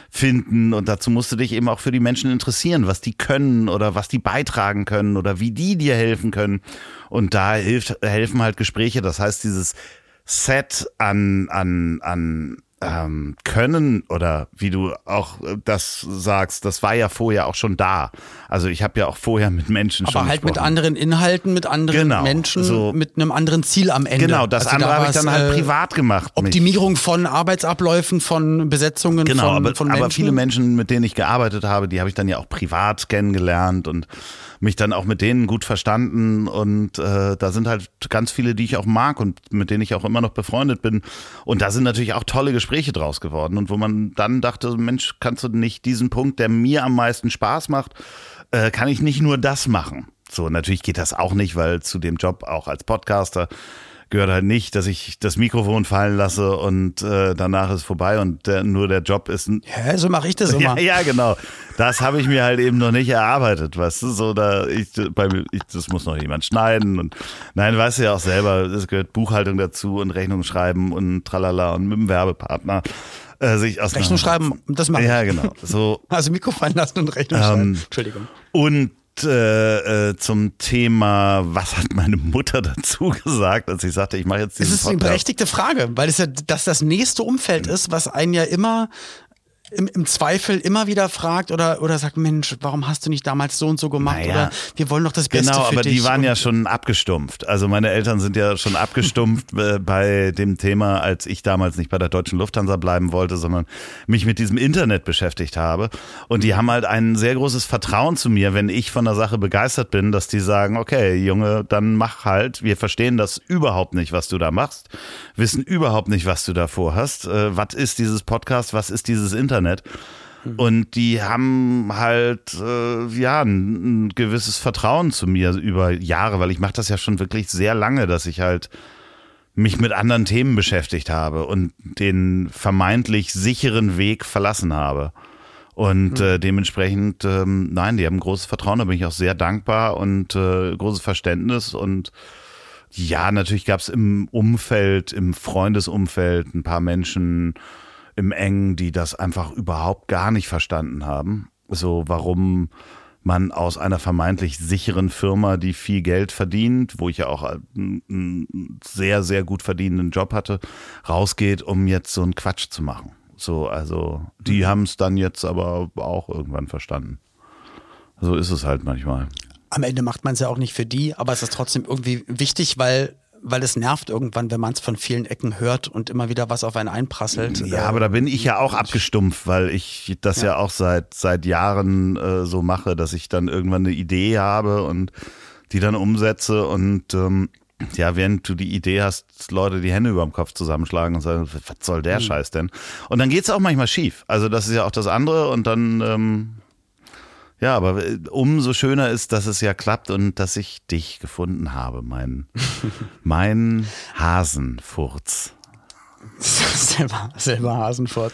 finden und dazu musst du dich eben auch für die Menschen interessieren, was die können oder was die beitragen können oder wie die dir helfen können. Und da hilft, helfen halt Gespräche. Das heißt, dieses Set an, an, an ähm, können oder wie du auch äh, das sagst, das war ja vorher auch schon da. Also ich habe ja auch vorher mit Menschen Aber schon halt mit gesprochen. anderen Inhalten, mit anderen Genau, Menschen, so- mit einem anderen Ziel am Ende. Genau, das Also andere da habe ich dann halt äh, privat gemacht. mich- Optimierung von Arbeitsabläufen, von Besetzungen Genau, von, aber, von Menschen. aber viele Menschen, mit denen ich gearbeitet habe, die habe ich dann ja auch privat kennengelernt und mich dann auch mit denen gut verstanden. Und äh, da sind halt ganz viele, die ich auch mag und mit denen ich auch immer noch befreundet bin. Und da sind natürlich auch tolle Gespräche draus geworden. Und wo man dann dachte, Mensch, kannst du nicht diesen Punkt, der mir am meisten Spaß macht, äh, kann ich nicht nur das machen. So, natürlich geht das auch nicht, weil zu dem Job auch als Podcaster gehört halt nicht, dass ich das Mikrofon fallen lasse und äh, danach ist vorbei und der, nur der Job ist ein Hä, so mache ich das ja, immer. ja, genau. Das habe ich mir halt eben noch nicht erarbeitet, weißt du, so da ich bei mir ich, das muss noch jemand schneiden und nein, weißt du ja auch selber, es gehört Buchhaltung dazu und Rechnung schreiben und tralala und mit dem Werbepartner äh, sich aus Rechnung schreiben, das mache Ja, genau. So Also Mikro fallen lassen und Rechnung Ähm, schreiben. Entschuldigung. und äh, äh, zum Thema, was hat meine Mutter dazu gesagt, als ich sagte, ich mache jetzt Es diesen ist eine Podcast? berechtigte Frage, weil es ja das, das nächste Umfeld ist, was einen ja immer im, im Zweifel immer wieder fragt oder, oder sagt, Mensch, warum hast du nicht damals so und so gemacht? Naja. Oder wir wollen doch das Beste Genau, für aber dich. die waren ja schon abgestumpft. Also meine Eltern sind ja schon abgestumpft äh, bei dem Thema, als ich damals nicht bei der deutschen Lufthansa bleiben wollte, sondern mich mit diesem Internet beschäftigt habe. Und die haben halt ein sehr großes Vertrauen zu mir, wenn ich von der Sache begeistert bin, dass die sagen, okay, Junge, dann mach halt. Wir verstehen das überhaupt nicht, was du da machst, wissen überhaupt nicht, was du da vorhast. Äh, was ist dieses Podcast? Was ist dieses Internet? Und die haben halt äh, ja ein, ein gewisses Vertrauen zu mir über Jahre, weil ich mache das ja schon wirklich sehr lange, dass ich halt mich mit anderen Themen beschäftigt habe und den vermeintlich sicheren Weg verlassen habe. Und äh, dementsprechend, ähm, nein, die haben großes Vertrauen, da bin ich auch sehr dankbar und äh, großes Verständnis. Und ja, natürlich gab es im Umfeld, im Freundesumfeld ein paar Menschen im Engen, die das einfach überhaupt gar nicht verstanden haben. So, warum man aus einer vermeintlich sicheren Firma, die viel Geld verdient, wo ich ja auch einen, sehr, sehr gut verdienenden Job hatte, rausgeht, um jetzt so einen Quatsch zu machen. So, also die haben es dann jetzt aber auch irgendwann verstanden. So ist es halt manchmal. Am Ende macht man es ja auch nicht für die, aber es ist trotzdem irgendwie wichtig, weil, weil es nervt irgendwann, wenn man es von vielen Ecken hört und immer wieder was auf einen einprasselt. Ja, Äh, aber da bin ich ja auch abgestumpft, weil ich das ja, auch seit seit Jahren äh, so mache, dass ich dann irgendwann eine Idee habe und die dann umsetze und ähm, ja, während du die Idee hast, Leute die Hände über dem Kopf zusammenschlagen und sagen, was soll der Scheiß denn? Und dann geht's auch manchmal schief. Also das ist ja auch das andere und dann ähm, ja, aber äh, umso schöner ist, dass es ja klappt und dass ich dich gefunden habe, mein mein Hasenfurz. selber, selber Hasenfurz.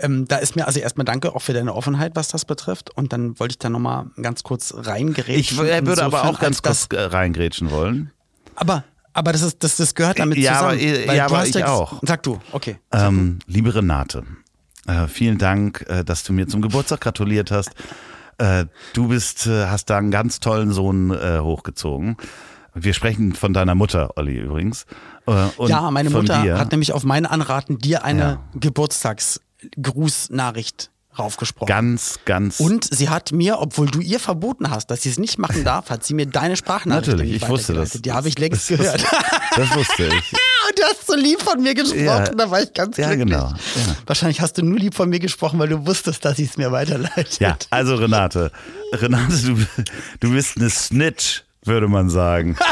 Ähm, da ist mir also erstmal danke auch für deine Offenheit, was das betrifft. Und dann wollte ich da nochmal ganz kurz reingerätschen. Ich würde aber auch ganz kurz äh, reingrätschen wollen. Aber, aber das, ist, das, das gehört damit Ja, zusammen. aber- ja, aber hast ich ges- auch. Sag du, okay. Ähm, liebe Renate, äh, vielen Dank, äh, dass du mir zum Geburtstag gratuliert hast. Äh, du bist, äh, hast da einen ganz tollen Sohn äh, hochgezogen. Wir sprechen von deiner Mutter, Olli, übrigens. Äh, ja, meine Mutter dir. hat nämlich auf meinen Anraten dir eine Ja. Geburtstagsgrußnachricht raufgesprochen. ganz, ganz. und sie hat mir, obwohl du ihr verboten hast, dass sie es nicht machen darf, hat sie mir deine Sprachnachricht Natürlich, ich wusste das. Die habe ich längst Das- gehört. Das wusste ich. Und du hast so lieb von mir gesprochen, Ja. da war ich ganz Ja, glücklich. genau. Ja. Wahrscheinlich hast du nur lieb von mir gesprochen, weil du wusstest, dass sie es mir weiterleitet. Ja, also Renate, Renate, du, du bist eine Snitch, würde man sagen.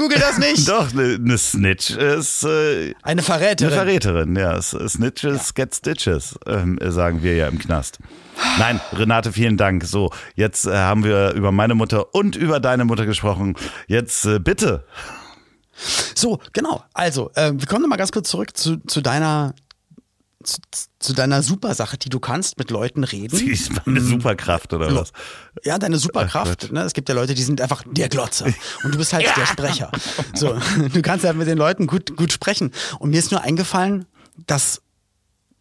google das nicht. Doch, eine ne Snitch ist äh, Eine Verräterin. eine Verräterin. Ja, S- Snitches get Stitches, ähm, sagen wir ja im Knast. Nein, Renate, vielen Dank. So, jetzt äh, haben wir über meine Mutter und über deine Mutter gesprochen. Jetzt äh, bitte. So, genau. Also, äh, wir kommen noch mal ganz kurz zurück zu, zu deiner zu, zu deiner Supersache, die du kannst, mit Leuten reden. Sie ist meine Superkraft oder was? Ja, deine Superkraft. Ne? Es gibt ja Leute, die sind einfach der Glotzer. Und du bist halt der Sprecher. So, du kannst halt mit den Leuten gut, gut sprechen. Und mir ist nur eingefallen, dass,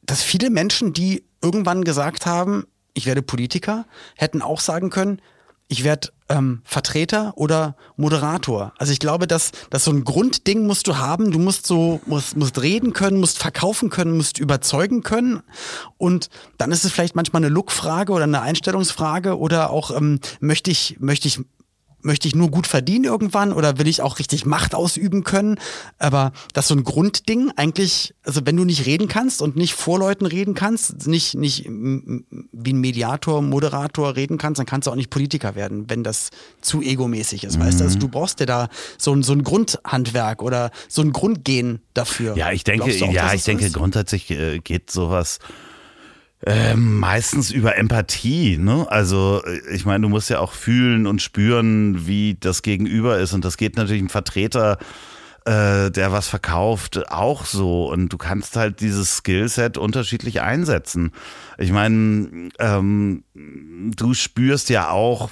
dass viele Menschen, die irgendwann gesagt haben, ich werde Politiker, hätten auch sagen können, ich werde ähm, Vertreter oder Moderator. Also ich glaube, dass, dass so ein Grundding musst du haben. Du musst so, musst, musst reden können, musst verkaufen können, musst überzeugen können. Und dann ist es vielleicht manchmal eine Lookfrage oder eine Einstellungsfrage oder auch ähm, möchte ich, möchte ich möchte ich nur gut verdienen irgendwann oder will ich auch richtig Macht ausüben können? Aber das ist so ein Grundding eigentlich, also wenn du nicht reden kannst und nicht vor Leuten reden kannst, nicht, nicht wie ein Mediator, Moderator reden kannst, dann kannst du auch nicht Politiker werden, wenn das zu egomäßig ist, weißt du? Also du brauchst dir da so ein, so ein Grundhandwerk oder so ein Grundgehen dafür. Ja, ich denke, auch, ja, ich denke, ist? grundsätzlich äh, geht sowas ähm, meistens über Empathie, ne? Also äh, ich meine, du musst ja auch fühlen und spüren, wie das Gegenüber ist. Und das geht natürlich ein Vertreter, äh, der was verkauft, auch so. Und du kannst halt dieses Skillset unterschiedlich einsetzen. Ich meine, ähm, du spürst ja auch,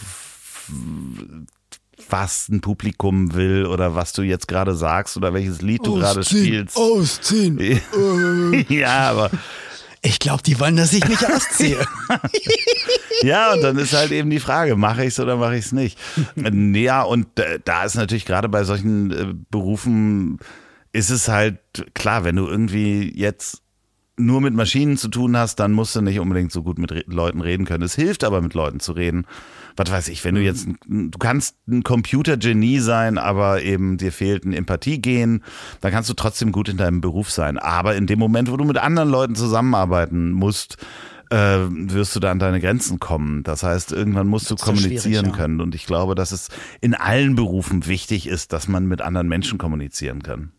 was ein Publikum will oder was du jetzt gerade sagst oder welches Lied du gerade spielst. ausziehen. Äh, Ja, aber Ich glaube, die wollen, dass ich mich ausziehe. ja, und dann ist halt eben die Frage, mache ich es oder mache ich es nicht? ja, und äh, da ist natürlich gerade bei solchen äh, Berufen ist es halt klar, wenn du irgendwie jetzt nur mit Maschinen zu tun hast, dann musst du nicht unbedingt so gut mit Leuten reden können. Es hilft aber mit Leuten zu reden. Was weiß ich, wenn du jetzt, ein- du kannst ein Computergenie sein, aber eben dir fehlt ein Empathiegen, dann kannst du trotzdem gut in deinem Beruf sein. Aber in dem Moment, wo du mit anderen Leuten zusammenarbeiten musst, äh, wirst du da an deine Grenzen kommen. Das heißt, irgendwann musst du Das kommunizieren ja. können. Und ich glaube, dass es in allen Berufen wichtig ist, dass man mit anderen Menschen kommunizieren kann.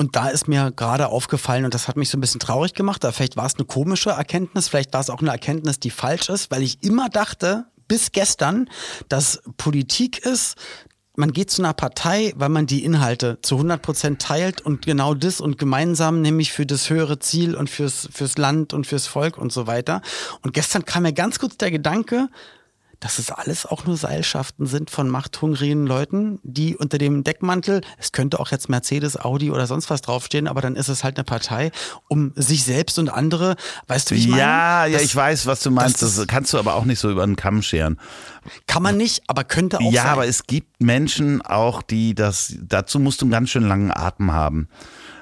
Und da ist mir gerade aufgefallen, und das hat mich so ein bisschen traurig gemacht, aber vielleicht war es eine komische Erkenntnis, vielleicht war es auch eine Erkenntnis, die falsch ist, weil ich immer dachte, bis gestern, dass Politik ist, man geht zu einer Partei, weil man die Inhalte zu 100 Prozent teilt und genau das und gemeinsam nämlich für das höhere Ziel und fürs, fürs Land und fürs Volk und so weiter. Und gestern kam mir ganz kurz der Gedanke, dass es alles auch nur Seilschaften sind von machthungrigen Leuten, die unter dem Deckmantel, es könnte auch jetzt Mercedes, Audi oder sonst was draufstehen, aber dann ist es halt eine Partei, um sich selbst und andere, weißt du, wie ich meine? ja, ja, Das ich weiß, was du meinst. das Das, kannst du aber auch nicht so über den Kamm scheren. Kann man nicht, aber könnte auch Ja, sein. aber es gibt Menschen auch, die das, dazu musst du einen ganz schön langen Atem haben.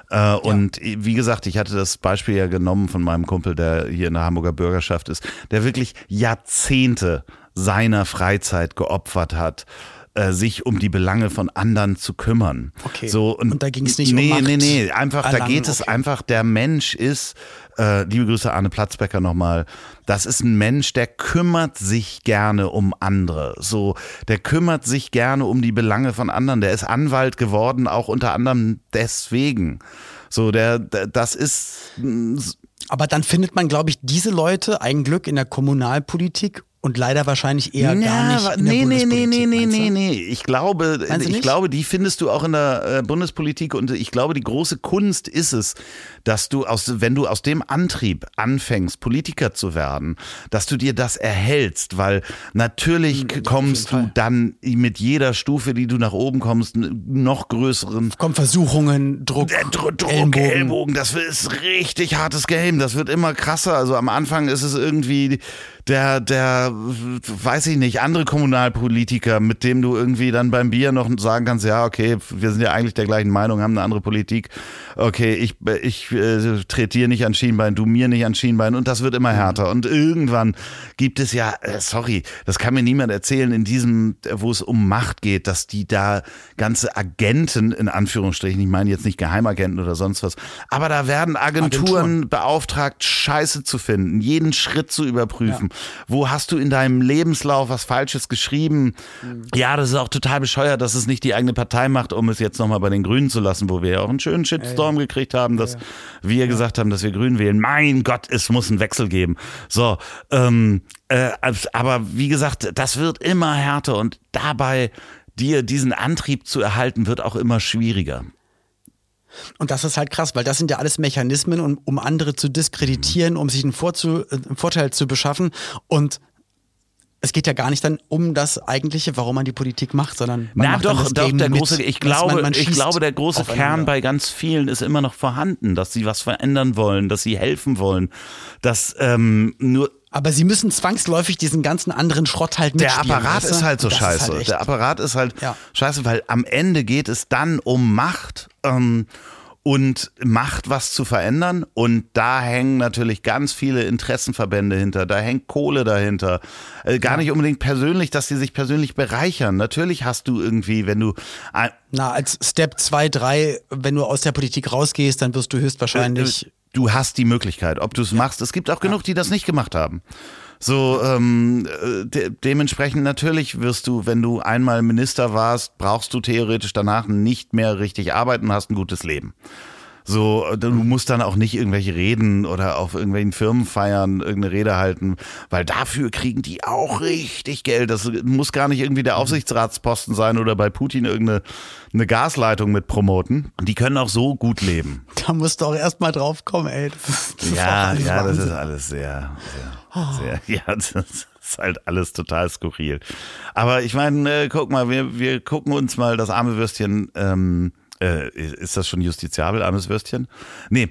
Äh, und wie gesagt, ich hatte das Beispiel ja genommen von meinem Kumpel, der hier in der Hamburger Bürgerschaft ist, der wirklich Jahrzehnte seiner Freizeit geopfert hat, äh, sich um die Belange von anderen zu kümmern. Okay. So, Und da ging's nicht um nee, Macht Nee, nee, einfach, da erlangen, geht es okay. einfach, der Mensch ist, äh, liebe Grüße Arne Platzbecker nochmal, das ist ein Mensch, der kümmert sich gerne um andere. So, der kümmert sich gerne um die Belange von anderen. Der ist Anwalt geworden, auch unter anderem deswegen. So, der, der das ist mm, aber dann findet man, glaube ich, diese Leute ein Glück in der Kommunalpolitik und leider wahrscheinlich eher gar nicht in der nee, nee, nee, nee, nee, nee, nee. Ich glaube, ich glaube, die findest du auch in der äh, Bundespolitik und ich glaube, die große Kunst ist es, dass du aus, wenn du aus dem Antrieb anfängst, Politiker zu werden, dass du dir das erhältst, weil natürlich kommst du dann mit jeder Stufe, die du nach oben kommst, noch größeren Kommen Versuchungen, Druck, der Dr Druck, Ellenbogen. Ellbogen. das ist richtig hartes Game. Das wird immer krasser. Also am Anfang ist es irgendwie der, der, weiß ich nicht, andere Kommunalpolitiker, mit dem du irgendwie dann beim Bier noch sagen kannst, ja, okay, wir sind ja eigentlich der gleichen Meinung, haben eine andere Politik. Okay, ich, ich äh, trete dir nicht an Schienbein, du mir nicht an Schienbein und das wird immer härter. Und irgendwann gibt es ja, äh, sorry, das kann mir niemand erzählen, in diesem, wo es um Macht geht, dass die da ganze Agenten, in Anführungsstrichen, ich meine jetzt nicht Geheimagenten oder sonst was, aber da werden Agenturen, Agenturen. beauftragt, Scheiße zu finden, jeden Schritt zu überprüfen. Wo hast du in deinem Lebenslauf was Falsches geschrieben. Mhm. Ja, das ist auch total bescheuert, dass es nicht die eigene Partei macht, um es jetzt nochmal bei den Grünen zu lassen, wo wir ja auch einen schönen Shitstorm ja, ja. gekriegt haben, dass ja, wir gesagt haben, dass wir Grünen wählen. Mein Gott, es muss einen Wechsel geben. So, ähm, äh, aber wie gesagt, das wird immer härter und dabei dir diesen Antrieb zu erhalten, wird auch immer schwieriger. Und das ist halt krass, weil das sind ja alles Mechanismen, um, um andere zu diskreditieren, um sich einen, Vorzu äh, einen Vorteil zu beschaffen. Und es geht ja gar nicht dann um das eigentliche, warum man die Politik macht, sondern man Na macht doch, doch der mit, große, ich glaube, man, man ich glaube, der große Kern bei ganz vielen ist immer noch vorhanden, dass sie was verändern wollen, dass sie helfen wollen, dass ähm, nur aber sie müssen zwangsläufig diesen ganzen anderen Schrott halt mitspielen. Der Apparat weißt du? ist halt so das scheiße. Halt der Apparat ist halt ja. scheiße, weil am Ende geht es dann um Macht. Ähm, und Macht was zu verändern. Und da hängen natürlich ganz viele Interessenverbände hinter, da hängt Kohle dahinter. Äh, gar ja. nicht unbedingt persönlich, dass sie sich persönlich bereichern. Natürlich hast du irgendwie, wenn du. Na, als Step 2, 3, wenn du aus der Politik rausgehst, dann wirst du höchstwahrscheinlich. Äh, du hast die Möglichkeit, ob du es machst. Es gibt auch genug, die das nicht gemacht haben. So, ähm, de dementsprechend natürlich wirst du, wenn du einmal Minister warst, brauchst du theoretisch danach nicht mehr richtig arbeiten hast ein gutes Leben. So, du musst dann auch nicht irgendwelche Reden oder auf irgendwelchen Firmenfeiern irgendeine Rede halten, weil dafür kriegen die auch richtig Geld. Das muss gar nicht irgendwie der Aufsichtsratsposten sein oder bei Putin irgendeine eine Gasleitung mit promoten. Die können auch so gut leben. Da musst du auch erstmal drauf kommen, ey. Das ist, das ja, ja, Wahnsinn. das ist alles sehr, sehr, sehr, ja, das ist halt alles total skurril. Aber ich meine, äh, guck mal, wir, wir gucken uns mal das arme Würstchen ähm, äh, ist das schon justiziabel, armes Würstchen? Nee.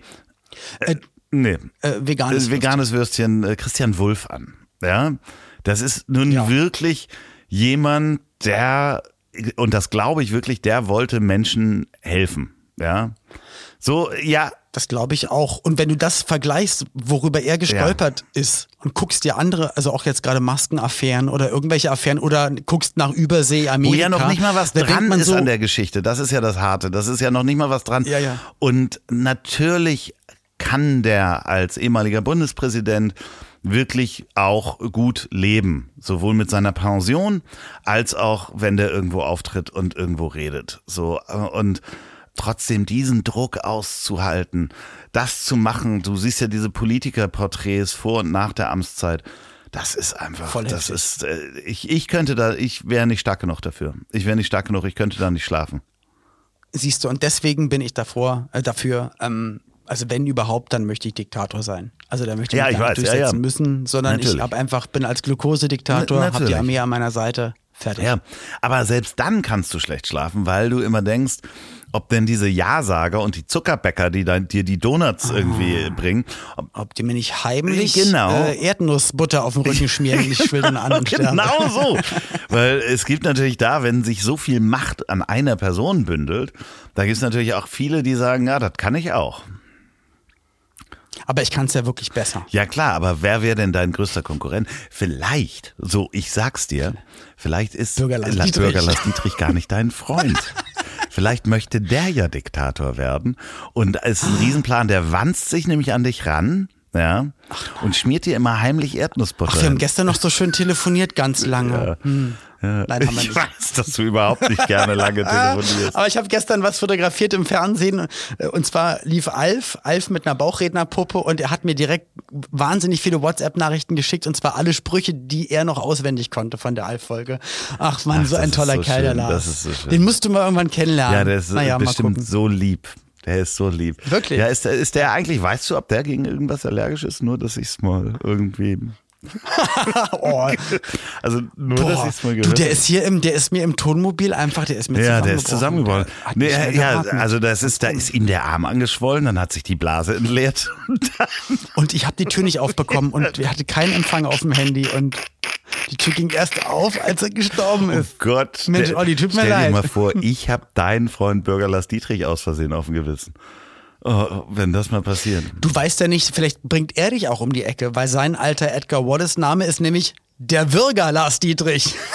Äh, nee. Äh, veganes, äh, veganes Würstchen, Würstchen äh, Christian Wulff an. Ja. Das ist nun ja. wirklich jemand, der, und das glaube ich wirklich, der wollte Menschen helfen. Ja. So, ja, das glaube ich auch. Und wenn du das vergleichst, worüber er gestolpert ja. ist und guckst dir andere, also auch jetzt gerade Maskenaffären oder irgendwelche Affären oder guckst nach Übersee, Amerika. Wo ja noch nicht mal was dran ist so, an der Geschichte. Das ist ja das Harte. Das ist ja noch nicht mal was dran. Ja, ja. Und natürlich kann der als ehemaliger Bundespräsident wirklich auch gut leben. Sowohl mit seiner Pension als auch, wenn der irgendwo auftritt und irgendwo redet. So, äh, und trotzdem diesen Druck auszuhalten, das zu machen. Du siehst ja diese Politikerporträts vor und nach der Amtszeit. Das ist einfach, Voll das ist, äh, ich, ich könnte da, ich wäre nicht stark genug dafür. Ich wäre nicht stark genug, ich könnte da nicht schlafen. Siehst du, und deswegen bin ich davor, äh, dafür, ähm, also wenn überhaupt, dann möchte ich Diktator sein. Also da möchte ich ja, mich ich weiß, durchsetzen ja, ja. müssen, sondern Natürlich. ich habe einfach, bin als Glukosediktator, habe die Armee an meiner Seite. Fertig. Ja, aber selbst dann kannst du schlecht schlafen, weil du immer denkst, ob denn diese Ja-Sager und die Zuckerbäcker, die dann dir die Donuts irgendwie ah. bringen, ob, ob, die mir nicht heimlich genau. äh, Erdnussbutter auf den Rücken schmieren ich will dann an und sterbe. Genau so. Weil es gibt natürlich da, wenn sich so viel Macht an einer Person bündelt, da gibt es natürlich auch viele, die sagen, ja, das kann ich auch. Aber ich kann es ja wirklich besser. Ja klar, aber wer wäre denn dein größter Konkurrent? Vielleicht, so ich sag's dir, vielleicht ist Bürgerlass Dietrich, Dietrich gar nicht dein Freund. Vielleicht möchte der ja Diktator werden. Und es ist ein Riesenplan, der wanzt sich nämlich an dich ran. Ja. Und schmiert dir immer heimlich Erdnussbutter. Ach, wir haben gestern noch so schön telefoniert, ganz lange. Ja. Hm. Ja. Nein, wir nicht. Ich weiß, dass du überhaupt nicht gerne lange telefonierst. Aber ich habe gestern was fotografiert im Fernsehen und zwar lief Alf, Alf mit einer Bauchrednerpuppe und er hat mir direkt wahnsinnig viele WhatsApp-Nachrichten geschickt und zwar alle Sprüche, die er noch auswendig konnte von der Alf-Folge. Ach man, Ach, so ein toller so Kerl, der Lars. Das ist so schön. Den musst du mal irgendwann kennenlernen. Ja, der ist naja, bestimmt so lieb. Der ist so lieb. Wirklich? Ja, ist der, ist der eigentlich, weißt du, ob der gegen irgendwas allergisch ist? Nur, dass ich es mal irgendwie oh. Also nur, Boah, dass ich es mal gehört Du, der ist hier im, der ist mir im Tonmobil einfach, der ist mir Ja, der ist zusammengebrochen. Nee, ja, also das ist, da ist ihm der Arm angeschwollen, dann hat sich die Blase entleert. und ich habe die Tür nicht aufbekommen und wir hatten keinen Empfang auf dem Handy und die Tür ging erst auf, als er gestorben ist. Oh Gott. Mensch, Olli, tut mir stell leid. Stell dir mal vor, ich habe deinen Freund Bürgerlass Dietrich aus Versehen auf dem Gewissen. Oh, wenn das mal passiert. Du weißt ja nicht, vielleicht bringt er dich auch um die Ecke, weil sein alter Edgar Wallace Name ist nämlich der Würger Lars Dietrich.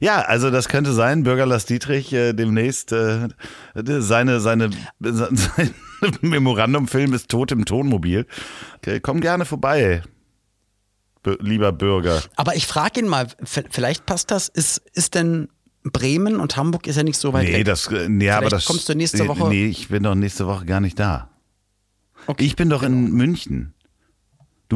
Ja, also das könnte sein, Bürger Lars Dietrich äh, demnächst äh, seine, seine, seine Memorandumfilm ist tot im Tonmobil. Okay, komm gerne vorbei, lieber Bürger. Aber ich frage ihn mal, vielleicht passt das. Ist, ist denn Bremen und Hamburg ist ja nicht so weit Nee, weg? das, äh, nee, aber das. kommst du nächste nee, Woche- Nee, ich bin doch nächste Woche gar nicht da. Okay, Ich bin doch in München.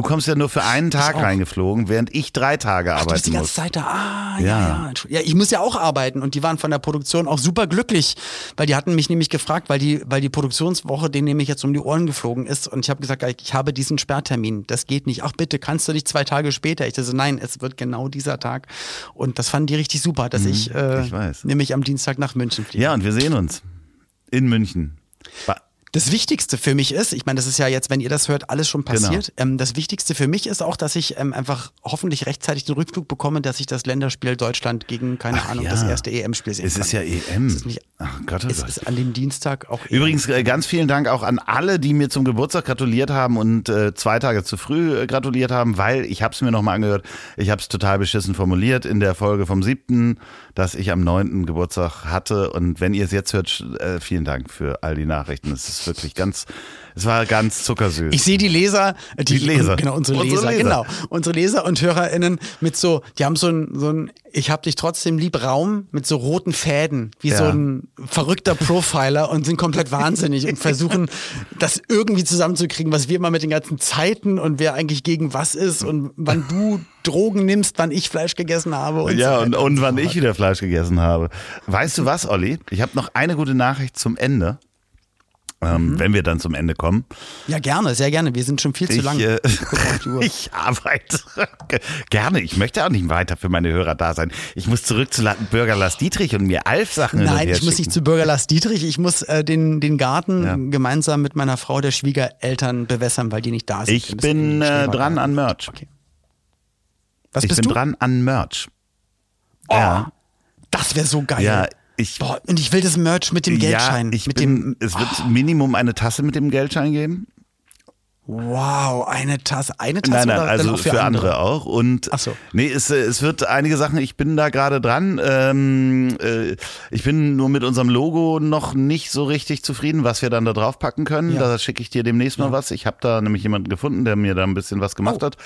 Du kommst ja nur für einen Tag reingeflogen, während ich drei Tage Ach, du bist die arbeiten ganze muss. Zeit da. Ah, ja. Ja. Ja. Ich muss ja auch arbeiten und die waren von der Produktion auch super glücklich, weil die hatten mich nämlich gefragt, weil die, weil die Produktionswoche denen nämlich jetzt um die Ohren geflogen ist und ich habe gesagt, ich habe diesen Sperrtermin, das geht nicht. Ach bitte, kannst du nicht zwei Tage später? Ich so, nein, es wird genau dieser Tag und das fanden die richtig super, dass ich, äh, Mhm, ich weiß. nämlich am Dienstag nach München fliege. Ja, und wir sehen uns. In München. Ba Das Wichtigste für mich ist, ich meine, das ist ja jetzt, wenn ihr das hört, alles schon Genau. passiert. Ähm, das Wichtigste für mich ist auch, dass ich ähm, einfach hoffentlich rechtzeitig den Rückflug bekomme, dass ich das Länderspiel Deutschland gegen, keine Ach Ahnung, ja. das erste EM-Spiel sehen es kann. ist ja EM. Es ist nicht- Ach Gott, oh Es Gott. ist an dem Dienstag auch EM. Übrigens äh, ganz vielen Dank auch an alle, die mir zum Geburtstag gratuliert haben und äh, zwei Tage zu früh äh, gratuliert haben, weil ich habe es mir nochmal angehört, ich habe es total beschissen formuliert in der Folge vom siebten, dass ich am neunten Geburtstag hatte und wenn ihr es jetzt hört, äh, vielen Dank für all die Nachrichten. Es ist wirklich ganz, es war ganz zuckersüß. Ich sehe die Leser, äh, die, Die Leser. genau unsere, Unsere Leser, Leser. genau unsere Leser und HörerInnen mit so, die haben so ein, so ein, ich hab dich trotzdem lieb Raum mit so roten Fäden, wie so Ja. ein verrückter Profiler und sind komplett wahnsinnig und versuchen, das irgendwie zusammenzukriegen, was wir immer mit den ganzen Zeiten und wer eigentlich gegen was ist und wann du Drogen nimmst, wann ich Fleisch gegessen habe und ja, so und, und so wann ich wieder Fleisch gegessen habe. Weißt du was, Olli? Ich habe noch eine gute Nachricht zum Ende. Ähm, Mhm. Wenn wir dann zum Ende kommen. Ja, gerne, sehr gerne. Wir sind schon viel zu Ich, lang. äh, ich arbeite gerne. Ich möchte auch nicht weiter für meine Hörer da sein. Ich muss zurück zu Bürger Lars Dietrich und mir Alf-Sachen Nein, ich muss nicht zu Bürger Lars Dietrich. Ich muss äh, den, den Garten Ja. gemeinsam mit meiner Frau, der Schwiegereltern, bewässern, weil die nicht da sind. Ich bin äh, dran an Merch. Okay. Was Ich bist bin du? dran an Merch. Oh, Ja. Das wäre so geil. Ja, ich. Boah, und ich will das Merch mit dem Geldschein. Ja, ich mit bin, dem, es wird Minimum eine Tasse mit dem Geldschein geben. wow, eine Tasse. Eine Tasse Nein, nein, oder also auch für, andere. auch. Und Ach so. nee, es, äh, es wird einige Sachen, ich bin da gerade dran. Ähm, äh, ich bin nur mit unserem Logo noch nicht so richtig zufrieden, was wir dann da drauf packen können. Ja. Da schicke ich dir demnächst mal was. Ich habe da nämlich jemanden gefunden, der mir da ein bisschen was gemacht Oh. hat.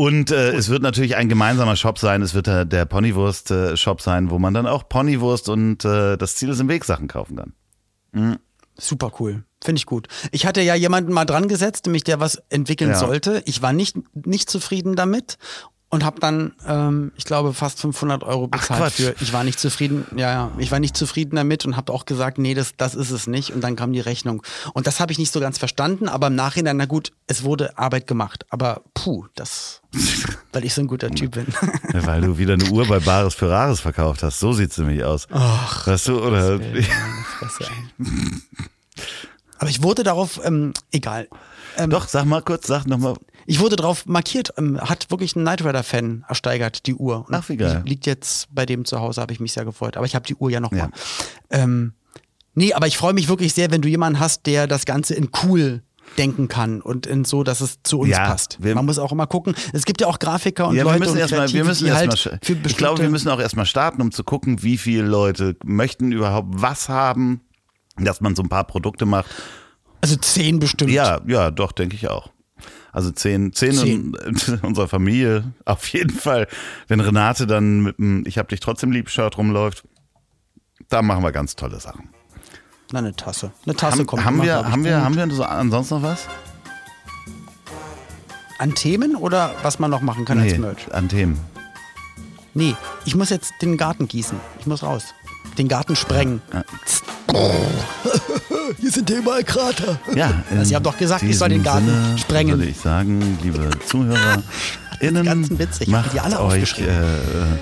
Und äh, es wird natürlich ein gemeinsamer Shop sein. Es wird der, der Ponywurst-Shop sein, wo man dann auch Ponywurst und äh, das Ziel ist im Weg Sachen kaufen kann. Super cool. Finde ich gut. Ich hatte ja jemanden mal dran gesetzt, nämlich der was entwickeln Ja. sollte. Ich war nicht, nicht zufrieden damit und habe dann, ähm, ich glaube, fast 500 Euro bezahlt Quatsch. für. Ich war nicht zufrieden, ja, ja, ich war nicht zufrieden damit und habe auch gesagt, nee, das, das ist es nicht. Und dann kam die Rechnung. Und das habe ich nicht so ganz verstanden, aber im Nachhinein, na gut, es wurde Arbeit gemacht. Aber puh, das, weil ich so ein guter Typ bin. Ja, weil du wieder eine Uhr bei Bares für Rares verkauft hast. So sieht's nämlich aus. Ach, Weißt du, oder? Ey. Aber ich wurde darauf, ähm, egal. Ähm, Doch, sag mal kurz, sag nochmal. Ich wurde drauf markiert, ähm, hat wirklich ein Knight Rider-Fan ersteigert, die Uhr. Und Ach, wie geil. Liegt jetzt bei dem zu Hause, habe ich mich sehr gefreut. Aber ich habe die Uhr ja noch Ja. mal. Ähm, nee, aber ich freue mich wirklich sehr, wenn du jemanden hast, der das Ganze in cool denken kann und in so, dass es zu uns Ja, passt. Man muss auch immer gucken. Es gibt ja auch Grafiker und Ja, Leute wir müssen erstmal, wir müssen die halt erstmal, für ich glaube, wir müssen auch erstmal starten, um zu gucken, wie viele Leute möchten überhaupt was haben, dass man so ein paar Produkte macht. also zehn bestimmt. Ja, ja, doch, denke ich auch. Also zehn, zehn, Zehn. in unserer Familie, auf jeden Fall. Wenn Renate dann mit dem Ich hab dich trotzdem lieb Shirt rumläuft, da machen wir ganz tolle Sachen. Na, eine Tasse. Eine Tasse Haben, kommt haben immer, wir, haben wir, gut. haben wir so ansonsten noch was? An Themen oder was man noch machen kann als Merch? an Themen. Nee, ich muss jetzt den Garten gießen. Ich muss raus. Den Garten sprengen. Hier sind ja überall Krater. Ja, ihr habt doch gesagt, ich soll den Garten Sinne sprengen. Würde ich sagen, liebe Zuhörer, innen, macht die alle euch äh,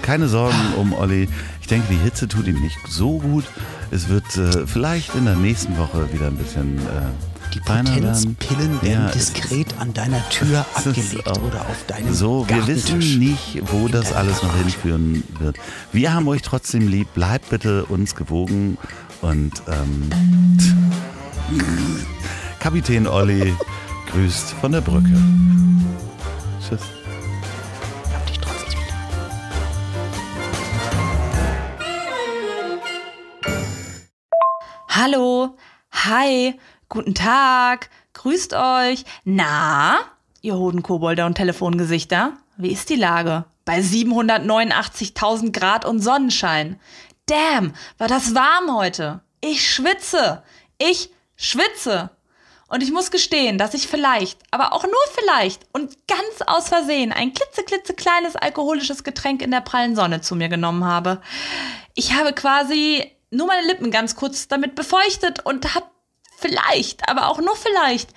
keine Sorgen um Olli. Ich denke, die Hitze tut ihm nicht so gut. Es wird äh, vielleicht in der nächsten Woche wieder ein bisschen äh, Die. Potenzpillen werden Ja, diskret an deiner Tür abgelegt oder auf deinem So, wir wissen nicht, wo das alles noch hinführen wird. Wir haben euch trotzdem lieb. Bleibt bitte uns gewogen und ähm, Kapitän Olli grüßt von der Brücke. Tschüss. Hallo, Hi, guten Tag, grüßt euch. Na, ihr Hodenkobolde und Telefongesichter, wie ist die Lage? Bei 789.000 Grad und Sonnenschein. Damn, war das warm heute. Ich schwitze. Ich schwitze. Und ich muss gestehen, dass ich vielleicht, aber auch nur vielleicht und ganz aus Versehen ein klitzeklitzekleines alkoholisches Getränk in der prallen Sonne zu mir genommen habe. Ich habe quasi nur meine Lippen ganz kurz damit befeuchtet und habe vielleicht, aber auch nur vielleicht,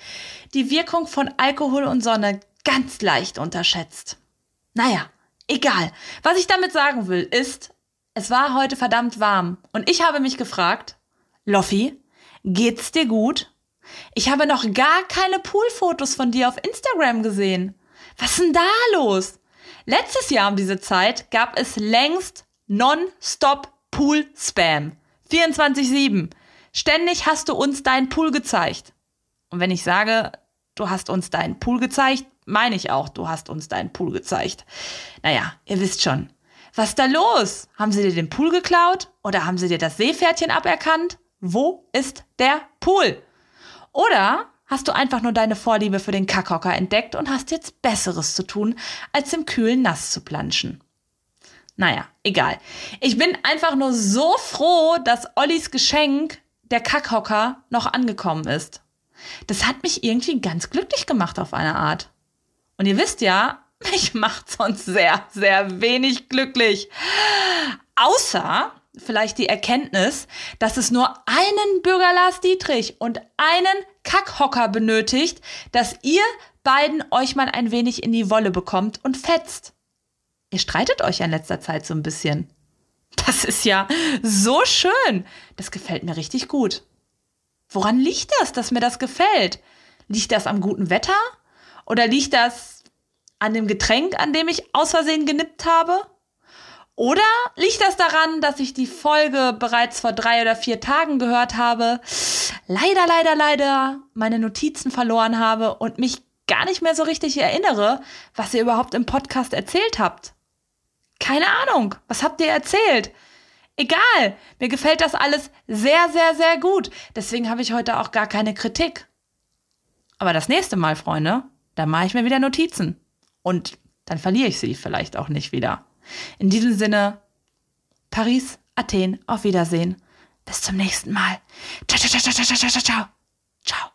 die Wirkung von Alkohol und Sonne ganz leicht unterschätzt. Naja, egal. Was ich damit sagen will, ist, es war heute verdammt warm und ich habe mich gefragt, Loffi, geht's dir gut? Ich habe noch gar keine Poolfotos von dir auf Instagram gesehen. Was ist denn da los? Letztes Jahr um diese Zeit gab es längst non-stop Pool-Spam. 24-7. Ständig hast du uns deinen Pool gezeigt. Und wenn ich sage, du hast uns deinen Pool gezeigt, meine ich auch, du hast uns deinen Pool gezeigt. Naja, ihr wisst schon. Was ist da los? Haben sie dir den Pool geklaut? Oder haben sie dir das Seepferdchen aberkannt? Wo ist der Pool? Oder hast du einfach nur deine Vorliebe für den Kackhocker entdeckt und hast jetzt Besseres zu tun, als im kühlen Nass zu planschen? Naja, egal. Ich bin einfach nur so froh, dass Ollis Geschenk, der Kackhocker, noch angekommen ist. Das hat mich irgendwie ganz glücklich gemacht auf eine Art. Und ihr wisst ja, mich macht sonst sehr, sehr wenig glücklich. Außer vielleicht die Erkenntnis, dass es nur einen Bürger Lars Dietrich und einen Kackhocker benötigt, dass ihr beiden euch mal ein wenig in die Wolle bekommt und fetzt. Ihr streitet euch in letzter Zeit so ein bisschen. Das ist ja so schön. Das gefällt mir richtig gut. Woran liegt das, dass mir das gefällt? Liegt das am guten Wetter? Oder liegt das an dem Getränk, an dem ich aus Versehen genippt habe? Oder liegt das daran, dass ich die Folge bereits vor drei oder vier Tagen gehört habe, leider, leider, leider meine Notizen verloren habe und mich gar nicht mehr so richtig erinnere, was ihr überhaupt im Podcast erzählt habt? Keine Ahnung. Was habt ihr erzählt? Egal. Mir gefällt das alles sehr, sehr, sehr gut. Deswegen habe ich heute auch gar keine Kritik. Aber das nächste Mal, Freunde, da mache ich mir wieder Notizen. Und dann verliere ich sie vielleicht auch nicht wieder. In diesem Sinne, Paris, Athen, auf Wiedersehen. Bis zum nächsten Mal. Ciao, ciao, ciao, ciao, ciao, ciao, ciao.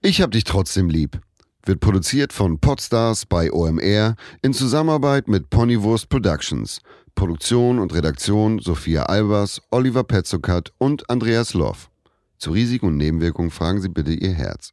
Ich hab dich trotzdem lieb wird produziert von Podstars bei OMR in Zusammenarbeit mit Ponywurst Productions. Produktion und Redaktion Sophia Albers, Oliver Petzokat und Andreas Loff. Zu Risiken und Nebenwirkungen fragen Sie bitte Ihr Herz.